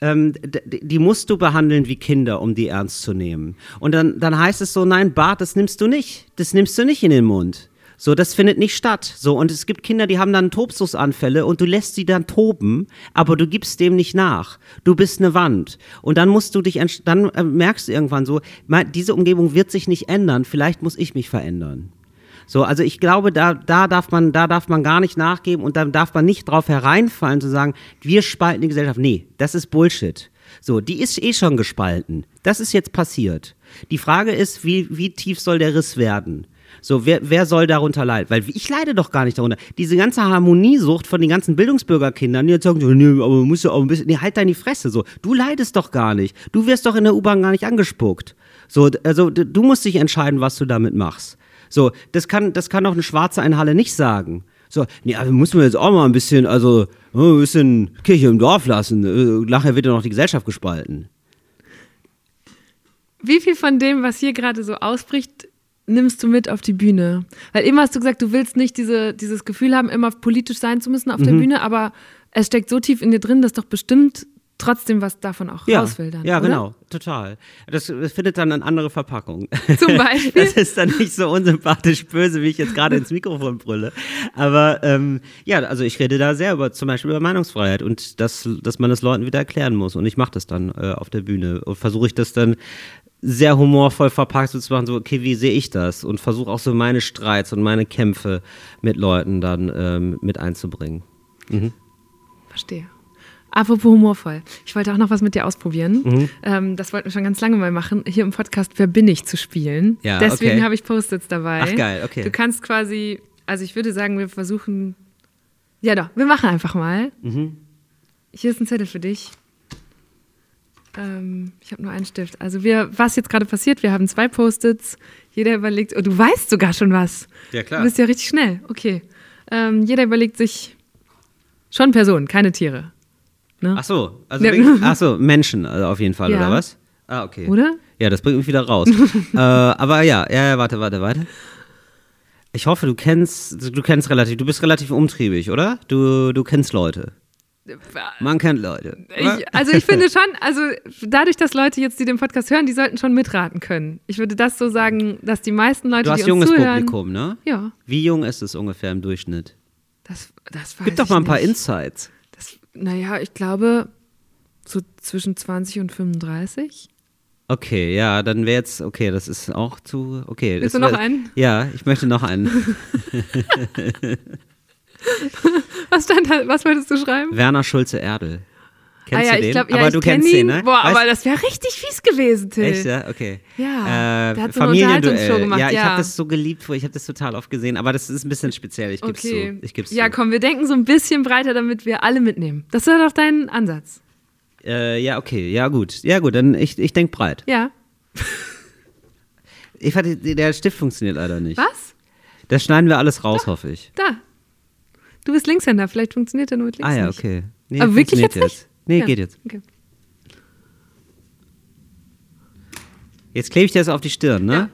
ähm, die musst du behandeln wie Kinder, um die ernst zu nehmen. Und dann, dann heißt es so, nein, Bart, das nimmst du nicht. Das nimmst du nicht in den Mund. So, das findet nicht statt. So, und es gibt Kinder, die haben dann Tobsusanfälle und du lässt sie dann toben, aber du gibst dem nicht nach. Du bist eine Wand. Und dann musst du dich, dann äh, merkst du irgendwann so, diese Umgebung wird sich nicht ändern, vielleicht muss ich mich verändern. So, also ich glaube, da, da darf man, da darf man gar nicht nachgeben und da darf man nicht drauf hereinfallen zu sagen, wir spalten die Gesellschaft. Nee, das ist Bullshit. So, die ist eh schon gespalten. Das ist jetzt passiert. Die Frage ist, wie, wie tief soll der Riss werden? So, wer, wer soll darunter leiden? Weil ich leide doch gar nicht darunter. Diese ganze Harmoniesucht von den ganzen Bildungsbürgerkindern, die jetzt sagen, nee, aber musst du auch ein bisschen, nee, halt deine Fresse, so. Du leidest doch gar nicht. Du wirst doch in der U-Bahn gar nicht angespuckt. So, also, du musst dich entscheiden, was du damit machst. So, das kann, das kann auch eine Schwarze in Halle nicht sagen. So, nee, also muss man jetzt auch mal ein bisschen, also ein bisschen Kirche im Dorf lassen. Äh, nachher wird ja noch die Gesellschaft gespalten. Wie viel von dem, was hier gerade so ausbricht, nimmst du mit auf die Bühne? Weil immer hast du gesagt, du willst nicht diese, dieses Gefühl haben, immer politisch sein zu müssen auf mhm. der Bühne, aber es steckt so tief in dir drin, dass doch bestimmt trotzdem was davon auch ja, raus will dann. Ja, oder? genau, total. Das, das, findet dann eine andere Verpackung. Zum Beispiel. Das ist dann nicht so unsympathisch böse, wie ich jetzt gerade ins Mikrofon brülle. Aber ähm, ja, also ich rede da sehr über zum Beispiel über Meinungsfreiheit und das, dass man das Leuten wieder erklären muss. Und ich mache das dann äh, auf der Bühne und versuche ich das dann sehr humorvoll verpackt so zu machen, so, okay, wie sehe ich das? Und versuche auch so meine Streits und meine Kämpfe mit Leuten dann ähm, mit einzubringen. Mhm. Verstehe. Apropos humorvoll. Ich wollte auch noch was mit dir ausprobieren. Mhm. Ähm, das wollten wir schon ganz lange mal machen, hier im Podcast Wer bin ich zu spielen. Ja, Deswegen okay. habe ich Post-its dabei. Ach geil, okay. Du kannst quasi, also ich würde sagen, wir versuchen, ja doch, wir machen einfach mal. Mhm. Hier ist ein Zettel für dich. Ähm, ich habe nur einen Stift. Also wir, was jetzt gerade passiert, wir haben zwei Post-its. Jeder überlegt, oh, du weißt sogar schon was. Ja, klar. Du bist ja richtig schnell. Okay. Ähm, jeder überlegt sich schon Personen, keine Tiere. Ne? Ach so, also ja. ach so, Menschen also auf jeden Fall, ja. oder was? Ah, okay. Oder? Ja, das bringt mich wieder raus. äh, aber ja, ja, warte, warte, warte. Ich hoffe, du kennst, du kennst relativ, du bist relativ umtriebig, oder? Du, du kennst Leute. Man kennt Leute. Ich, also ich finde schon, also dadurch, dass Leute jetzt, die den Podcast hören, die sollten schon mitraten können. Ich würde das so sagen, dass die meisten Leute, du hast die junges zuhören, Publikum, ne? Ja. Wie jung ist es ungefähr im Durchschnitt? Das, das weiß Gib doch mal ein paar. Insights. Naja, ich glaube so zwischen 20 und 35. Okay, ja, dann wäre jetzt, okay, das ist auch zu, okay. Willst du noch einen? Ja, ich möchte noch einen. was stand was wolltest du schreiben? Werner Schulze-Erdel. Kennst ah, ja, du den? Ich glaub, ja, aber du kennst ihn. den, ne? Boah, weißt, aber das wäre richtig fies gewesen, Till. Echt, ja? Okay. Ja, äh, der hat so eine Unterhaltungsshow gemacht, ja. Ich habe das so geliebt, ich habe das total oft gesehen, aber das ist ein bisschen speziell, ich gebe okay. zu. Ich geb's ja, zu. komm, wir denken so ein bisschen breiter, damit wir alle mitnehmen. Das ist doch dein Ansatz. Äh, ja, okay, ja gut. Ja gut, dann ich, ich denke breit. Ja. ich hatte, der Stift funktioniert leider nicht. Was? Das schneiden wir alles raus, da, hoffe ich. Da. Du bist Linkshänder, vielleicht funktioniert der nur mit Links Ah ja, okay. Nee, Aber wirklich jetzt nicht? Nee, Ja. geht jetzt. Okay. Jetzt klebe ich dir das auf die Stirn, ne?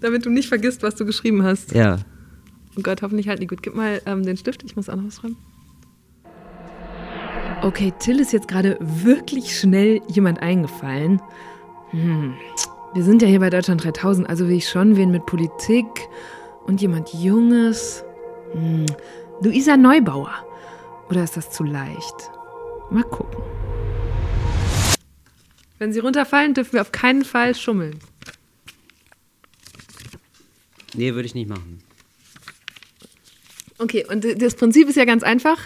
Damit du nicht vergisst, was du geschrieben hast. Ja. Oh Gott, hoffentlich halten die gut. Gib mal ähm, den Stift, ich muss auch noch was schreiben. Okay, Till ist jetzt gerade wirklich schnell jemand eingefallen. Hm. Wir sind ja hier bei Deutschland 3000, also will ich schon wen mit Politik und jemand Junges. Hm. Luisa Neubauer. Oder ist das zu leicht? Mal gucken. Wenn sie runterfallen, dürfen wir auf keinen Fall schummeln. Nee, würde ich nicht machen. Okay, und das Prinzip ist ja ganz einfach.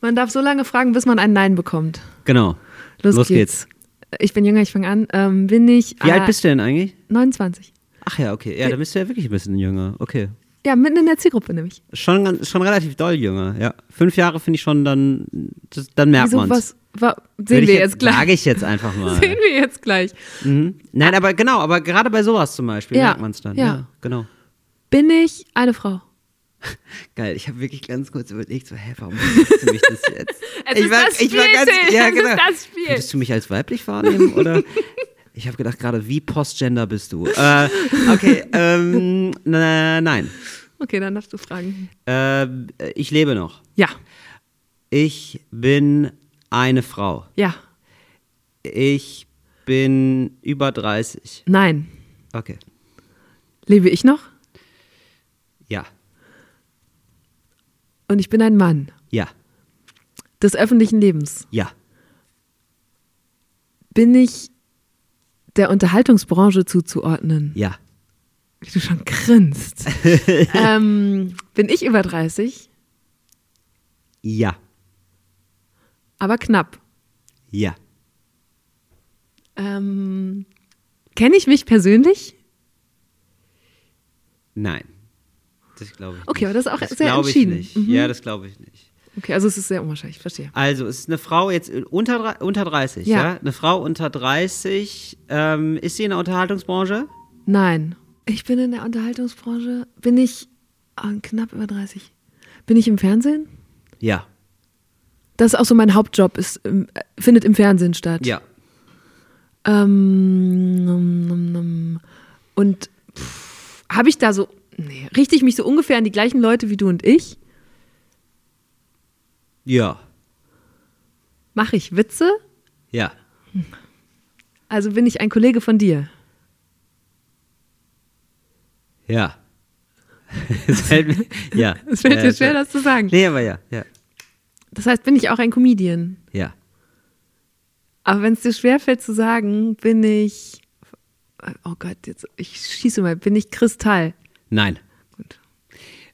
Man darf so lange fragen, bis man ein Nein bekommt. Genau. Los, Los geht's. Ich bin jünger, ich fange an. Ähm, bin ich. Wie alt bist du denn eigentlich? 29. Ach ja, okay. Ja, dann bist du ja wirklich ein bisschen jünger. Okay. Ja, mitten in der Zielgruppe nämlich. Schon, ganz- schon relativ doll jünger, ja. Fünf Jahre finde ich schon, dann, das, dann merkt man Würde sehen ich wir jetzt- jetzt gleich. sage ich jetzt einfach mal. Sehen wir jetzt gleich. Mhm. Nein, aber genau, aber gerade bei sowas zum Beispiel Ja, merkt man es dann. ja. Ja. genau. Bin ich eine Frau? Geil, ich habe wirklich ganz kurz überlegt, so, hä, warum fragst du mich das jetzt? Es ich ist das Spiel, Till, ja, es genau. ist das Spiel. Würdest du mich als weiblich wahrnehmen oder? Ich habe gedacht gerade, wie postgender bist du? Äh, okay, ähm, nein. Okay, dann darfst du fragen. Ähm, ich lebe noch. Ja. Ich bin eine Frau. Ja. Ich bin über 30. Nein. Okay. Lebe ich noch? Ja. Und ich bin ein Mann. Ja. Des öffentlichen Lebens. Ja. Bin ich der Unterhaltungsbranche zuzuordnen? Ja. Wie du schon grinst. ähm, bin ich über 30, Ja. aber knapp. Ja. Ähm, Kenne ich mich persönlich? Nein. Das glaube ich Okay, aber das ist auch das sehr entschieden. Nicht. Mhm. Ja, das glaube ich nicht. Okay, also es ist sehr unwahrscheinlich, verstehe. Also, es ist eine Frau jetzt unter, drei- unter 30, ja? Ja. Eine Frau unter 30. Ähm, ist sie in der Unterhaltungsbranche? Nein. Ich bin in der Unterhaltungsbranche. Bin ich ah, knapp über 30? Bin ich im Fernsehen? Ja. Das ist auch so mein Hauptjob, ist, äh, findet im Fernsehen statt. Ja. Ähm, num, num, num. und habe ich da so, nee, richte ich mich so ungefähr an die gleichen Leute wie du und ich? Ja. Mache ich Witze? Ja. Also bin ich ein Kollege von dir? Ja. Es fällt mir, ja. Es fällt es schwer, das zu sagen. Nee, aber ja. Ja. Das heißt, bin ich auch ein Comedian? Ja. Aber wenn es dir schwerfällt zu sagen, bin ich. Oh Gott, jetzt, ich schieße mal, bin ich Kristall? Nein.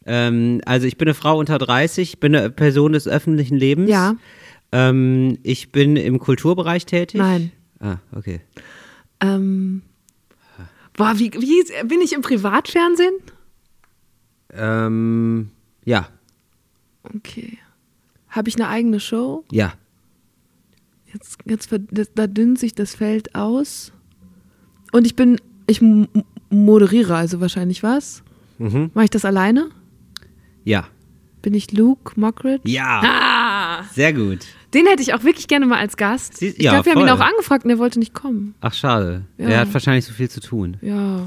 Ähm, also, ich bin eine Frau unter 30, bin eine Person des öffentlichen Lebens. Ja. Ähm, ich bin im Kulturbereich tätig. Nein. Ah, okay. Ähm, boah, wie, wie bin ich im Privatfernsehen? Ähm, ja. Okay. Habe ich eine eigene Show? Ja. Jetzt, jetzt da dünnt sich das Feld aus. Und ich bin, ich moderiere also wahrscheinlich was. Mhm. Mache ich das alleine? Ja. Bin ich Luke Mockridge? Ja. Ah, Sehr gut. den hätte ich auch wirklich gerne mal als Gast. Sie- ich ja, glaube, wir haben ihn voll. auch angefragt und er wollte nicht kommen. Ach, schade. Ja. Er hat wahrscheinlich so viel zu tun. Ja.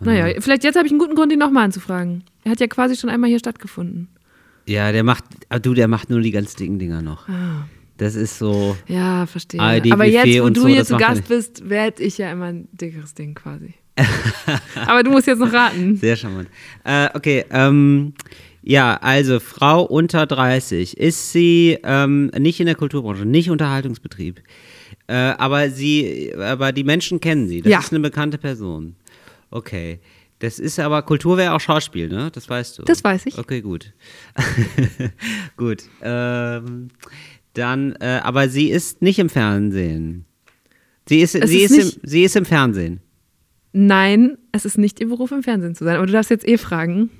Naja, vielleicht jetzt habe ich einen guten Grund, ihn nochmal anzufragen. Er hat ja quasi schon einmal hier stattgefunden. Ja, der macht, ah, du, der macht nur die ganz dicken Dinger noch. Ah. Das ist so. Ja, verstehe. ARD, Aber jetzt, Buffet wo und du so, hier zu Gast bist, werde ich ja immer ein dickeres Ding quasi. Aber du musst jetzt noch raten. Sehr charmant. Äh, okay, ähm, ja, also Frau unter 30. Ist sie ähm, nicht in der Kulturbranche, nicht Unterhaltungsbetrieb. Äh, aber sie, aber die Menschen kennen sie. Das Ja. ist eine bekannte Person. Okay. Das ist aber, Kultur wäre auch Schauspiel, ne? Das weißt du. Das weiß ich. Okay, gut. gut. Ähm, dann, äh, aber sie ist nicht im Fernsehen. Sie ist, Es sie ist ist, im, sie ist im Fernsehen. Nein, es ist nicht ihr Beruf, im Fernsehen zu sein. Aber du darfst jetzt eh fragen.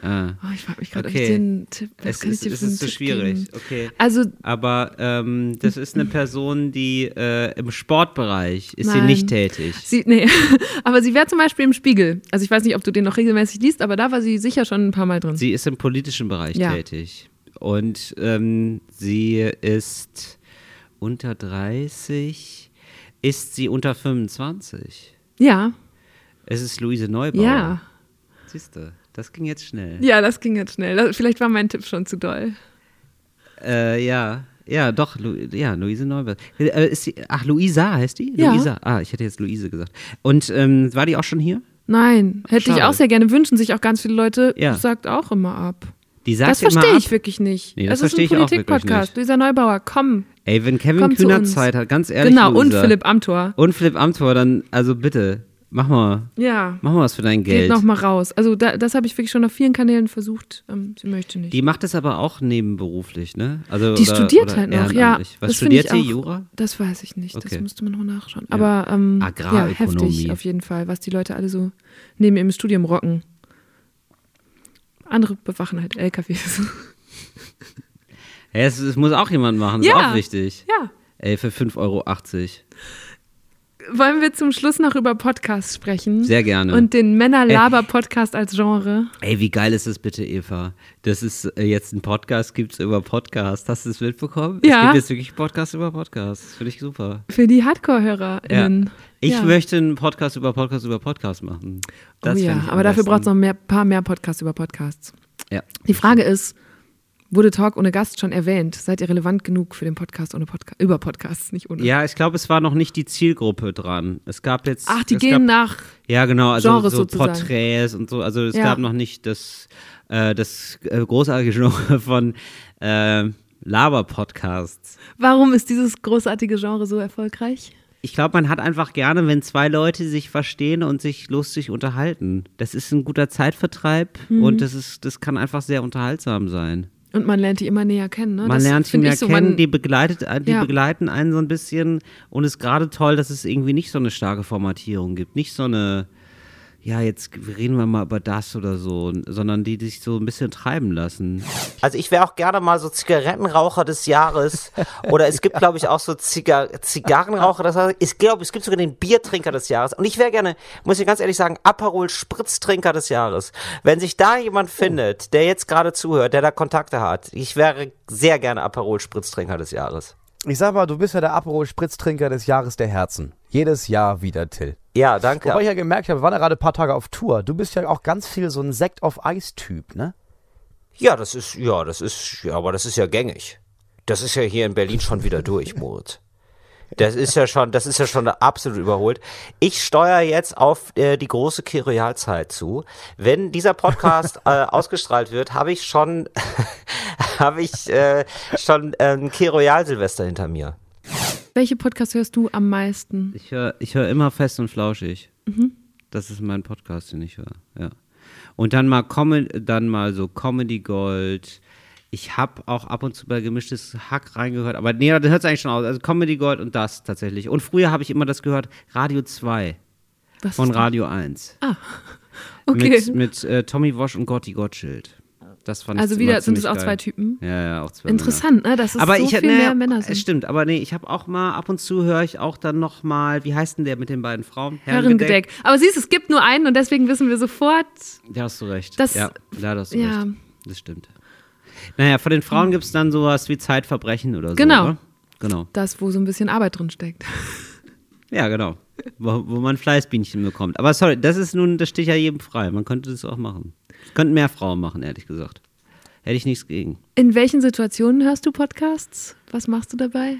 Ah. Oh, ich frage mich gerade, ob Okay. ich dir einen Tipp Es ich ist, es ist so Tipp schwierig, geben? okay. Also, Aber ähm, das ist eine Person, die äh, im Sportbereich ist sie Nein. nicht tätig. sie, nee, aber sie wäre zum Beispiel im Spiegel. Also ich weiß nicht, ob du den noch regelmäßig liest, aber da war sie sicher schon ein paar Mal drin. Sie ist im politischen Bereich Ja. tätig. Und ähm, sie ist unter 30. Ist sie unter 25? Ja. Es ist Luise Neubauer. Ja. Siehst du, das ging jetzt schnell. Ja, das ging jetzt schnell. Das, vielleicht war mein Tipp schon zu doll. Äh, ja. Ja, doch, Lu ja, Luise Neubauer. Äh, sie, ach, Luisa heißt die? Ja. Luisa. Ah, ich hätte jetzt Luise gesagt. Und ähm, war die auch schon hier? Nein, hätte ich Schade. auch sehr gerne. Wünschen sich auch ganz viele Leute. Ja. Sagt auch immer ab. Die sagt Das immer verstehe ab. ich wirklich nicht. Nee, das es ist verstehe ein ich Politik-Podcast. Luisa Neubauer, komm. Ey, wenn Kevin Kühner. Zeit hat, ganz ehrlich. Genau, und Luisa. Philipp Amthor. Und Philipp Amthor, dann, also bitte, mach mal, Ja. mach mal was für dein Geht Geld. noch mal raus. Also da, das habe ich wirklich schon auf vielen Kanälen versucht. Ähm, sie möchte nicht. Die macht es aber auch nebenberuflich, ne? Also, Die oder, studiert oder halt noch, ja. Was das studiert sie? Jura? Das weiß ich nicht. Das Okay. müsste man noch nachschauen. Aber ähm, ja, heftig auf jeden Fall, was die Leute alle so neben ihrem Studium rocken. Andere bewachen halt LKWs. Ja, es, es muss auch jemand machen, ist Ja. auch wichtig. ja. Ey, für 5,80 Euro. Wollen wir zum Schluss noch über Podcasts sprechen? Sehr gerne. Und den Männer-Laber-Podcast als Genre. Ey, wie geil ist das bitte, Eva? Dass es äh, jetzt einen Podcast gibt über Podcast. Hast du es mitbekommen? Ja. Es gibt jetzt wirklich Podcasts über Podcasts. Finde ich super. Für die Hardcore-HörerInnen. Ich ja. möchte einen Podcast über Podcast über Podcast machen. Das oh ja, aber dafür braucht es noch ein paar mehr Podcasts über Podcasts. Ja. Die Frage ist, wurde Talk ohne Gast schon erwähnt? Seid ihr relevant genug für den Podcast ohne Podcast? Über Podcasts, nicht ohne. Ja, ich glaube, es war noch nicht die Zielgruppe dran. Es gab jetzt. Ach, die gehen gab, nach. Ja, genau, also Genres so sozusagen. Porträts und so. Also es Ja. gab noch nicht das, äh, das äh, großartige Genre von äh, Laber-Podcasts. Warum ist dieses großartige Genre so erfolgreich? Ich glaube, man hat einfach gerne, wenn zwei Leute sich verstehen und sich lustig unterhalten. Das ist ein guter Zeitvertreib Mhm. und das ist, das kann einfach sehr unterhaltsam sein. Und man lernt die immer näher kennen. Ne? Man Das lernt mehr ich so, kennen, die, begleitet, die Ja. begleiten einen so ein bisschen und es ist gerade toll, dass es irgendwie nicht so eine starke Formatierung gibt. Nicht so eine, ja, jetzt reden wir mal über das oder so, sondern die, die sich so ein bisschen treiben lassen. Also ich wäre auch gerne mal so Zigarettenraucher des Jahres. Oder es gibt, glaube ich, auch so Ziga Zigarrenraucher des Jahres. Ich glaube, es gibt sogar den Biertrinker des Jahres. Und ich wäre gerne, muss ich ganz ehrlich sagen, Aperol Spritztrinker des Jahres. Wenn sich da jemand findet, der jetzt gerade zuhört, der da Kontakte hat, ich wäre sehr gerne Aperol Spritztrinker des Jahres. Ich sag mal, du bist ja der Aperol Spritztrinker des Jahres der Herzen. Jedes Jahr wieder, Till. Ja, danke. Wobei ich ja gemerkt habe, wir waren ja gerade ein paar Tage auf Tour. Du bist ja auch ganz viel so ein Sekt auf Eis-Typ, ne? Ja, das ist, ja, das ist, ja, aber das ist ja gängig. Das ist ja hier in Berlin schon wieder durch, Moritz. Das ist ja schon, das ist ja schon absolut überholt. Ich steuere jetzt auf äh, die große Kyrialzeit zu. Wenn dieser Podcast äh, ausgestrahlt wird, habe ich schon, habe ich äh, schon äh, ein Kyrial Silvester hinter mir. Welche Podcasts hörst du am meisten? Ich höre ich hör immer fest und flauschig. Mhm. Das ist mein Podcast, den ich höre. Ja. Und dann mal, Com dann mal so Comedy Gold. Ich habe auch ab und zu bei gemischtes Hack reingehört, aber nee, das hört es eigentlich schon aus. Also Comedy Gold und das tatsächlich. Und früher habe ich immer das gehört, Radio 2 Was von? Radio 1. Ah, okay. Mit, mit äh, Tommy Wosch und Gotti Gottschild. Das fand Also ich wieder- sind es auch geil. zwei Typen? Ja, ja, auch zwei Interessant, Männer. ne, dass es aber so ich, viel naja, mehr Männer sind. Es stimmt, aber nee, ich habe auch mal, ab und zu höre ich auch dann noch mal, wie heißt denn der mit den beiden Frauen? Herrengedeck. Aber siehst du, es gibt nur einen und deswegen wissen wir sofort. Ja, hast du recht. Das- ja, da hast du ja. recht. Das stimmt. Naja, von den Frauen gibt es dann sowas wie Zeitverbrechen oder so. Genau. Oder? Genau. Das, wo so ein bisschen Arbeit drin steckt. Ja, genau. Wo, wo man Fleißbienchen bekommt. Aber sorry, das ist nun, das steht ja jedem frei. Man könnte das auch machen. Könnten mehr Frauen machen, ehrlich gesagt. Hätte ich nichts gegen. In welchen Situationen hörst du Podcasts? Was machst du dabei?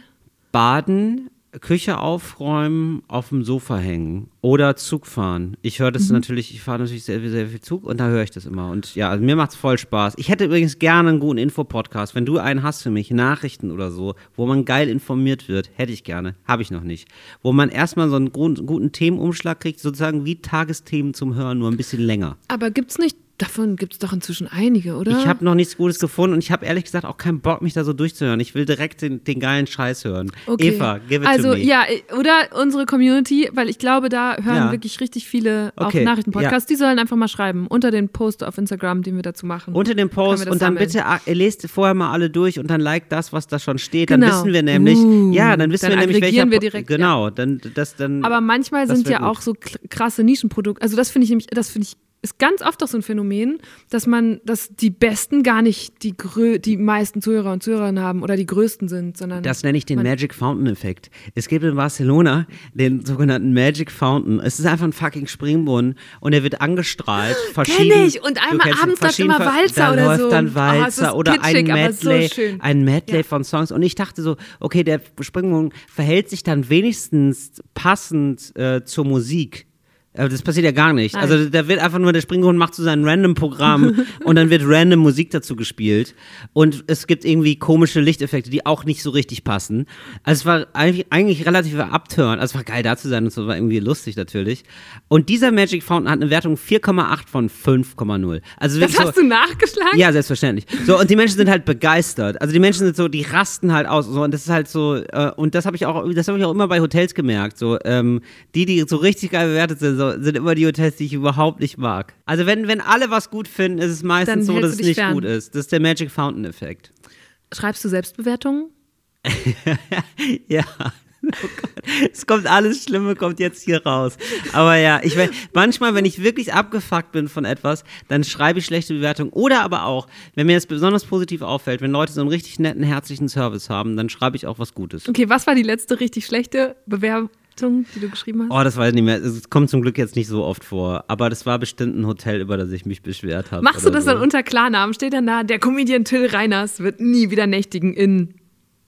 Baden, Küche aufräumen, auf dem Sofa hängen oder Zug fahren. Ich höre das Mhm. natürlich, ich fahre natürlich sehr, sehr viel Zug und da höre ich das immer. Und ja, also mir macht es voll Spaß. Ich hätte übrigens gerne einen guten Infopodcast. Wenn du einen hast für mich, Nachrichten oder so, wo man geil informiert wird, hätte ich gerne. Habe ich noch nicht. Wo man erstmal so einen guten, guten Themenumschlag kriegt, sozusagen wie Tagesthemen zum Hören, nur ein bisschen länger. Aber gibt's nicht, davon gibt es doch inzwischen einige, oder? Ich habe noch nichts Gutes gefunden und ich habe ehrlich gesagt auch keinen Bock, mich da so durchzuhören. Ich will direkt den, den geilen Scheiß hören. Okay. Eva, give it also, to me. ja, oder unsere Community, weil ich glaube, da hören Ja. wirklich richtig viele Okay, auch Nachrichtenpodcasts. Die sollen einfach mal schreiben unter den Post auf Instagram, den wir dazu machen. Unter dem Können Post und dann sammeln. bitte ah, lest vorher mal alle durch und dann liked das, was da schon steht. Dann Genau. wissen wir nämlich, Uh, ja, dann wissen dann wir nämlich, welcher wir direkt, Genau, dann das dann. Aber manchmal sind ja gut. auch so krasse Nischenprodukte. Also das finde ich nämlich, das finde ich ist ganz oft auch so ein Phänomen, dass man, dass die Besten gar nicht die, grö die meisten Zuhörer und Zuhörerinnen haben oder die größten sind, sondern. Das nenne ich den Magic Fountain Effekt. Es gibt in Barcelona den sogenannten Magic Fountain. Es ist einfach ein fucking Springbrunnen und er wird angestrahlt. Kenn ich! Und einmal abends läuft immer Walzer da oder läuft so. dann Walzer oh, oder kitschig, ein Medley, so ein Medley Ja. von Songs. Und ich dachte so, okay, der Springbrunnen verhält sich dann wenigstens passend äh, zur Musik. Aber das passiert ja gar nicht. Nein. Also da wird einfach nur der Springbrunnen macht so sein Random-Programm und dann wird random Musik dazu gespielt. Und es gibt irgendwie komische Lichteffekte, die auch nicht so richtig passen. Also es war eigentlich, eigentlich relativ abturn. Also es war geil da zu sein und so war irgendwie lustig natürlich. Und dieser Magic Fountain hat eine Wertung 4,8 von 5,0. Also Das wirklich so, hast du nachgeschlagen? ja, selbstverständlich. So, und die Menschen sind halt begeistert. Also die Menschen sind so, die rasten halt aus. So, und das ist halt so, äh, und das habe ich auch, das habe ich auch immer bei Hotels gemerkt. So, ähm, die, die so richtig geil bewertet sind, so, sind immer die Hotels, die ich überhaupt nicht mag. Also wenn, wenn alle was gut finden, ist es meistens so, dass es nicht fern. gut ist. Das ist der Magic Fountain Effekt. Schreibst du Selbstbewertungen? ja. Oh Gott. Es kommt alles Schlimme, kommt jetzt hier raus. Aber ja, ich we- manchmal, wenn ich wirklich abgefuckt bin von etwas, dann schreibe ich schlechte Bewertungen. Oder aber auch, wenn mir das besonders positiv auffällt, wenn Leute so einen richtig netten, herzlichen Service haben, dann schreibe ich auch was Gutes. Okay, was war die letzte richtig schlechte Bewertung, die du geschrieben hast? Oh, das weiß ich nicht mehr. Es kommt zum Glück jetzt nicht so oft vor. Aber das war bestimmt ein Hotel, über das ich mich beschwert habe. Machst du das so. dann unter Klarnamen? Steht dann da, der Comedian Till Reiners wird nie wieder nächtigen in.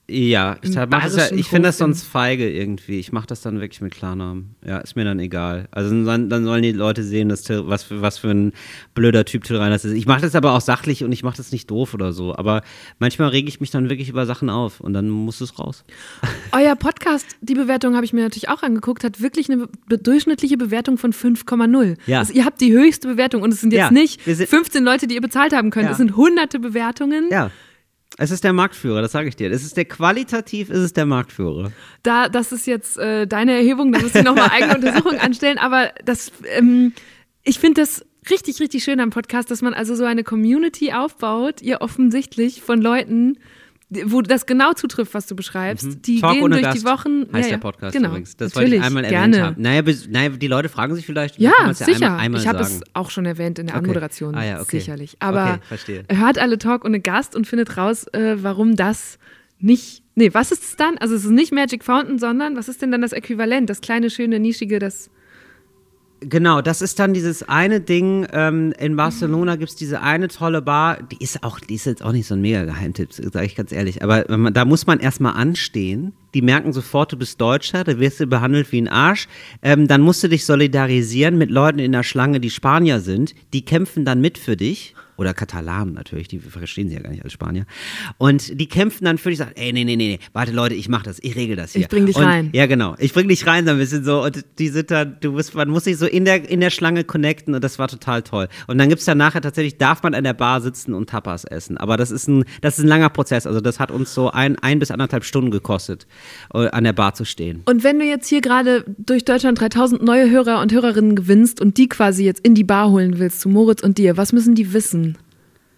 Ja, ich, ja, ich finde das sonst feige irgendwie. Ich mache das dann wirklich mit Klarnamen. Ja, ist mir dann egal. Also dann, dann sollen die Leute sehen, dass Till, was, für, was für ein blöder Typ Till Reiners ist. Ich mache das aber auch sachlich und ich mache das nicht doof oder so. Aber manchmal rege ich mich dann wirklich über Sachen auf und dann muss es raus. Euer Podcast, die Bewertung habe ich mir natürlich auch angeguckt, hat wirklich eine durchschnittliche Bewertung von 5,0. Ja. Also ihr habt die höchste Bewertung und es sind jetzt Ja, nicht wir sind- 15 Leute, die ihr bezahlt haben könnt. Ja. Es sind hunderte Bewertungen. Ja. Es ist der Marktführer, das sage ich dir. Es ist der qualitativ ist es der Marktführer. Da, das ist jetzt äh, deine Erhebung, da musst du nochmal eigene Untersuchungen anstellen, aber das, ähm, ich finde das richtig, richtig schön am Podcast, dass man also so eine Community aufbaut, ihr offensichtlich von Leuten, wo das genau zutrifft, was du beschreibst. Die Mhm. Talk gehen durch Gast die Wochen. Heißt ja, ja, der Podcast genau, übrigens. Das natürlich, wollte ich einmal gerne. erwähnt haben. Naja, naja, die Leute fragen sich vielleicht. Ja, sicher. einmal, einmal ich habe es auch schon erwähnt in der Okay. Anmoderation. Ah ja, okay. Sicherlich. Aber Okay, hört alle Talk ohne Gast und findet raus, äh, warum das nicht. Nee, was ist es dann? Also es ist nicht Magic Fountain, sondern was ist denn dann das Äquivalent? Das kleine, schöne, nischige, das. Genau, das ist dann dieses eine Ding. Ähm, in Barcelona gibt es diese eine tolle Bar, die ist auch, die ist jetzt auch nicht so ein mega Geheimtipp, sage ich ganz ehrlich. Aber man, da muss man erstmal anstehen. Die merken sofort, du bist Deutscher, da wirst du behandelt wie ein Arsch. Ähm, dann musst du dich solidarisieren mit Leuten in der Schlange, die Spanier sind. Die kämpfen dann mit für dich. Oder Katalanen natürlich, die verstehen sie ja gar nicht als Spanier. Und die kämpfen dann für dich, sagen, ey, nee, nee, nee, nee, warte Leute, ich mach das, ich regel das hier. Ich bring dich und, rein. Ja, genau. Ich bring dich rein so ein bisschen so und die sind dann, du bist, man muss sich so in der, in der Schlange connecten und das war total toll. Und dann gibt's dann nachher tatsächlich, darf man an der Bar sitzen und Tapas essen. Aber das ist ein, das ist ein langer Prozess. Also das hat uns so ein, ein bis anderthalb Stunden gekostet, äh, an der Bar zu stehen. Und wenn du jetzt hier gerade durch Deutschland 3000 neue Hörer und Hörerinnen gewinnst und die quasi jetzt in die Bar holen willst, zu Moritz und dir, was müssen die wissen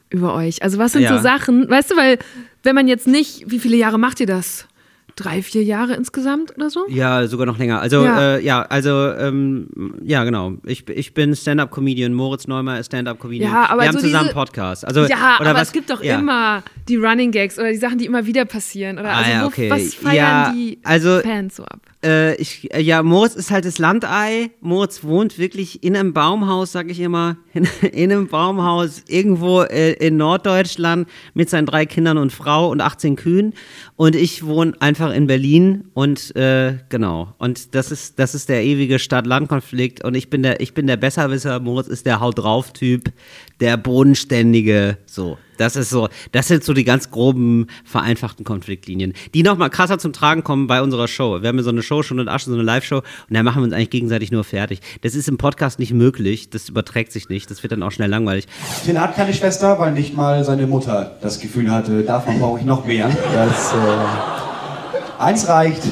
über euch? Also was sind Ja. so Sachen, weißt du, weil wenn man jetzt nicht, wie viele Jahre macht ihr das? Drei, vier Jahre insgesamt oder so? Ja, sogar noch länger. Also, Ja. äh, ja also, ähm, ja, genau. Ich, ich bin Stand-Up-Comedian, Moritz Neumer ist Stand-Up-Comedian. Ja, aber Wir haben so zusammen diese- Podcast. Also, ja, oder aber was, es gibt doch ja. immer die Running Gags oder die Sachen, die immer wieder passieren. Oder Ah, also wo, okay. was feiern die also- Fans so ab? Äh, ich, äh, ja, Moritz ist halt das Landei. Moritz wohnt wirklich in einem Baumhaus, sag ich immer. In, in einem Baumhaus irgendwo äh, in Norddeutschland mit seinen drei Kindern und Frau und 18 Kühen. Und ich wohne einfach in Berlin und äh, genau. Und das ist, das ist der ewige Stadt-Land-Konflikt. Und ich bin der, ich bin der Besserwisser. Moritz ist der Haut drauf-Typ, der bodenständige, so. Das ist so, das sind so die ganz groben, vereinfachten Konfliktlinien, die nochmal krasser zum Tragen kommen bei unserer Show. Wir haben ja so eine Show, schon und Asche, so eine Live-Show, und da machen wir uns eigentlich gegenseitig nur fertig. Das ist im Podcast nicht möglich, das überträgt sich nicht, das wird dann auch schnell langweilig. Till hat keine Schwester, weil nicht mal seine Mutter das Gefühl hatte, davon brauche ich noch mehr. Das, äh, eins reicht.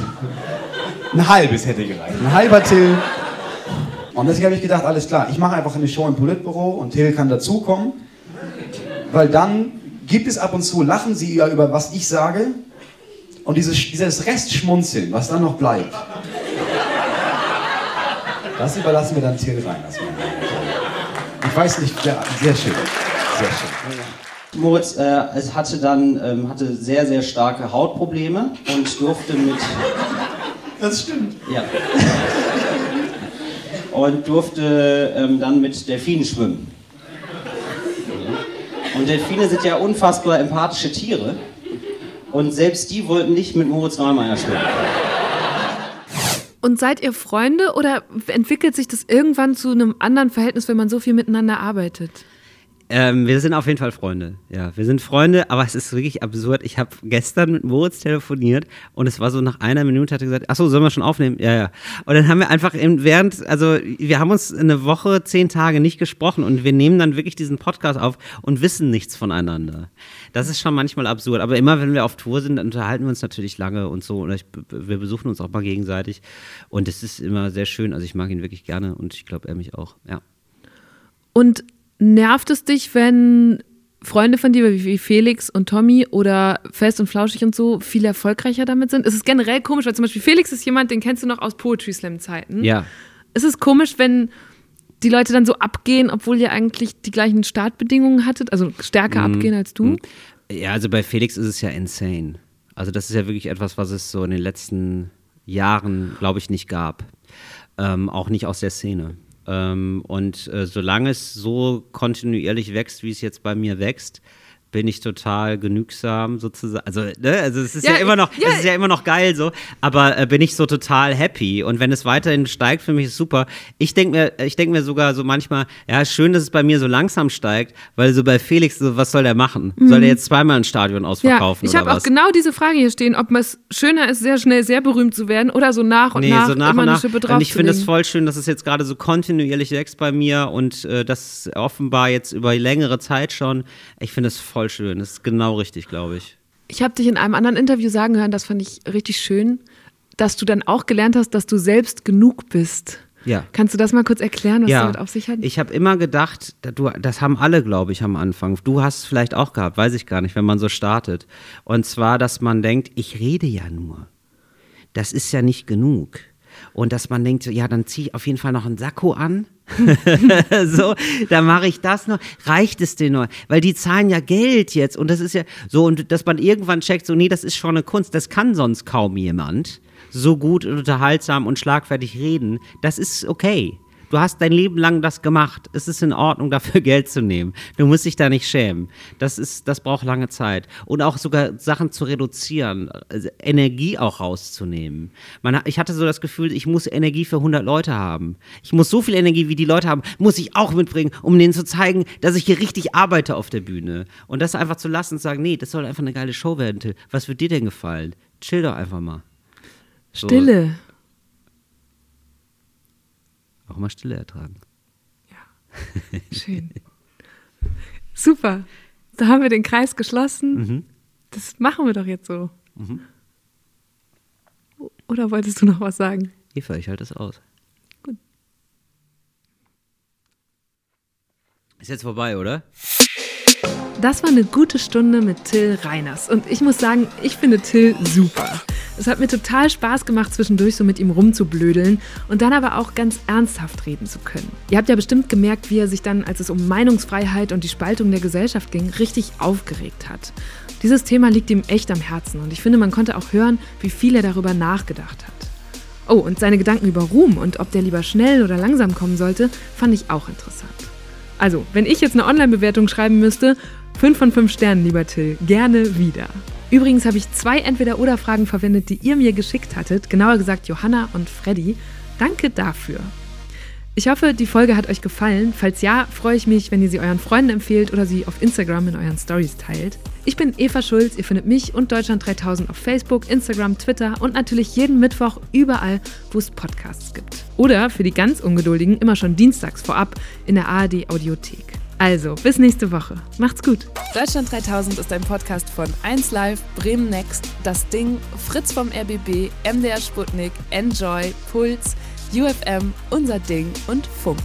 Ein halbes hätte gereicht. Ein halber Till. Und deswegen habe ich gedacht, alles klar, ich mache einfach eine Show im Politbüro und Till kann dazukommen. Weil dann gibt es ab und zu, lachen sie ja über was ich sage. Und dieses, dieses Restschmunzeln, was dann noch bleibt, das überlassen wir dann Till rein. Ich weiß nicht, wer, sehr schön. Sehr schön. Moritz äh, es hatte dann ähm, hatte sehr, sehr starke Hautprobleme und durfte mit. Das stimmt. Ja. Und durfte ähm, dann mit Delfinen schwimmen. Und Delfine sind ja unfassbar empathische Tiere. Und selbst die wollten nicht mit Moritz Neumeier schwimmen. Und seid ihr Freunde oder entwickelt sich das irgendwann zu einem anderen Verhältnis, wenn man so viel miteinander arbeitet? Ähm, wir sind auf jeden Fall Freunde. Ja, wir sind Freunde, aber es ist wirklich absurd. Ich habe gestern mit Moritz telefoniert und es war so nach einer Minute hat er gesagt, achso, sollen wir schon aufnehmen? Ja, ja. Und dann haben wir einfach während, also wir haben uns eine Woche, zehn Tage nicht gesprochen und wir nehmen dann wirklich diesen Podcast auf und wissen nichts voneinander. Das ist schon manchmal absurd. Aber immer, wenn wir auf Tour sind, unterhalten wir uns natürlich lange und so. Und ich, wir besuchen uns auch mal gegenseitig. Und es ist immer sehr schön. Also ich mag ihn wirklich gerne und ich glaube, er mich auch. Ja. Und Nervt es dich, wenn Freunde von dir wie Felix und Tommy oder Fest und Flauschig und so viel erfolgreicher damit sind? Es ist generell komisch, weil zum Beispiel Felix ist jemand, den kennst du noch aus Poetry Slam Zeiten. Ja. Es ist komisch, wenn die Leute dann so abgehen, obwohl ihr eigentlich die gleichen Startbedingungen hattet, also stärker mhm. abgehen als du. Mhm. Ja, also bei Felix ist es ja insane. Also das ist ja wirklich etwas, was es so in den letzten Jahren, glaube ich, nicht gab. Ähm, auch nicht aus der Szene. Ähm, und äh, solange es so kontinuierlich wächst, wie es jetzt bei mir wächst, bin ich total genügsam sozusagen. Also, ne, also es ist ja, ja immer noch, ja. es ist ja immer noch geil so, aber äh, bin ich so total happy und wenn es weiterhin steigt, für mich ist super. Ich denke mir, ich denke mir sogar so manchmal, ja, schön, dass es bei mir so langsam steigt, weil so bei Felix, so, was soll der machen? Mhm. Soll der jetzt zweimal ein Stadion ausverkaufen ja, ich habe auch genau diese Frage hier stehen, ob es schöner ist, sehr schnell sehr berühmt zu werden oder so nach und nee, nach, so nach immer und nach. eine Schippe drauf Und ich finde es voll schön, dass es jetzt gerade so kontinuierlich wächst bei mir und äh, das offenbar jetzt über längere Zeit schon. Ich finde es voll voll schön. Das ist genau richtig, glaube ich. Ich habe dich in einem anderen Interview sagen hören, das fand ich richtig schön, dass du dann auch gelernt hast, dass du selbst genug bist. Ja. Kannst du das mal kurz erklären, was ja. damit auf sich hat? Ich habe immer gedacht, du, das haben alle, glaube ich, am Anfang. Du hast es vielleicht auch gehabt, weiß ich gar nicht, wenn man so startet. Und zwar, dass man denkt, ich rede ja nur. Das ist ja nicht genug. Und dass man denkt, ja, dann ziehe ich auf jeden Fall noch einen Sakko an so, da mache ich das noch. Reicht es dir nur? Weil die zahlen ja Geld jetzt und das ist ja so und dass man irgendwann checkt, so nee, das ist schon eine Kunst, das kann sonst kaum jemand so gut und unterhaltsam und schlagfertig reden. Das ist okay. Du hast dein Leben lang das gemacht. Es ist in Ordnung, dafür Geld zu nehmen. Du musst dich da nicht schämen. Das, ist, das braucht lange Zeit. Und auch sogar Sachen zu reduzieren, also Energie auch rauszunehmen. Man, ich hatte so das Gefühl, ich muss Energie für 100 Leute haben. Ich muss so viel Energie, wie die Leute haben, muss ich auch mitbringen, um denen zu zeigen, dass ich hier richtig arbeite auf der Bühne. Und das einfach zu lassen und sagen, nee, das soll einfach eine geile Show werden, Till. Was wird dir denn gefallen? Chill doch einfach mal. So. Stille. Auch mal Stille ertragen. Ja, schön. Super. Da haben wir den Kreis geschlossen. Mhm. Das machen wir doch jetzt so. Mhm. Oder wolltest du noch was sagen? Eva, ich halte es aus. Gut. Ist jetzt vorbei, oder? Das war eine gute Stunde mit Till Reiners. Und ich muss sagen, ich finde Till super. Es hat mir total Spaß gemacht, zwischendurch so mit ihm rumzublödeln und dann aber auch ganz ernsthaft reden zu können. Ihr habt ja bestimmt gemerkt, wie er sich dann, als es um Meinungsfreiheit und die Spaltung der Gesellschaft ging, richtig aufgeregt hat. Dieses Thema liegt ihm echt am Herzen und ich finde, man konnte auch hören, wie viel er darüber nachgedacht hat. Oh, und seine Gedanken über Ruhm und ob der lieber schnell oder langsam kommen sollte, fand ich auch interessant. Also, wenn ich jetzt eine Online-Bewertung schreiben müsste, 5 von 5 Sternen, lieber Till, gerne wieder. Übrigens habe ich zwei Entweder-Oder-Fragen verwendet, die ihr mir geschickt hattet, genauer gesagt Johanna und Freddy. Danke dafür. Ich hoffe, die Folge hat euch gefallen. Falls ja, freue ich mich, wenn ihr sie euren Freunden empfehlt oder sie auf Instagram in euren Stories teilt. Ich bin Eva Schulz. Ihr findet mich und Deutschland 3000 auf Facebook, Instagram, Twitter und natürlich jeden Mittwoch überall, wo es Podcasts gibt. Oder für die ganz Ungeduldigen immer schon dienstags vorab in der ARD Audiothek. Also, bis nächste Woche. Macht's gut. Deutschland 3000 ist ein Podcast von 1Live, Bremen Next, Das Ding, Fritz vom RBB, MDR Sputnik, Enjoy, Puls, UFM, Unser Ding und Funk.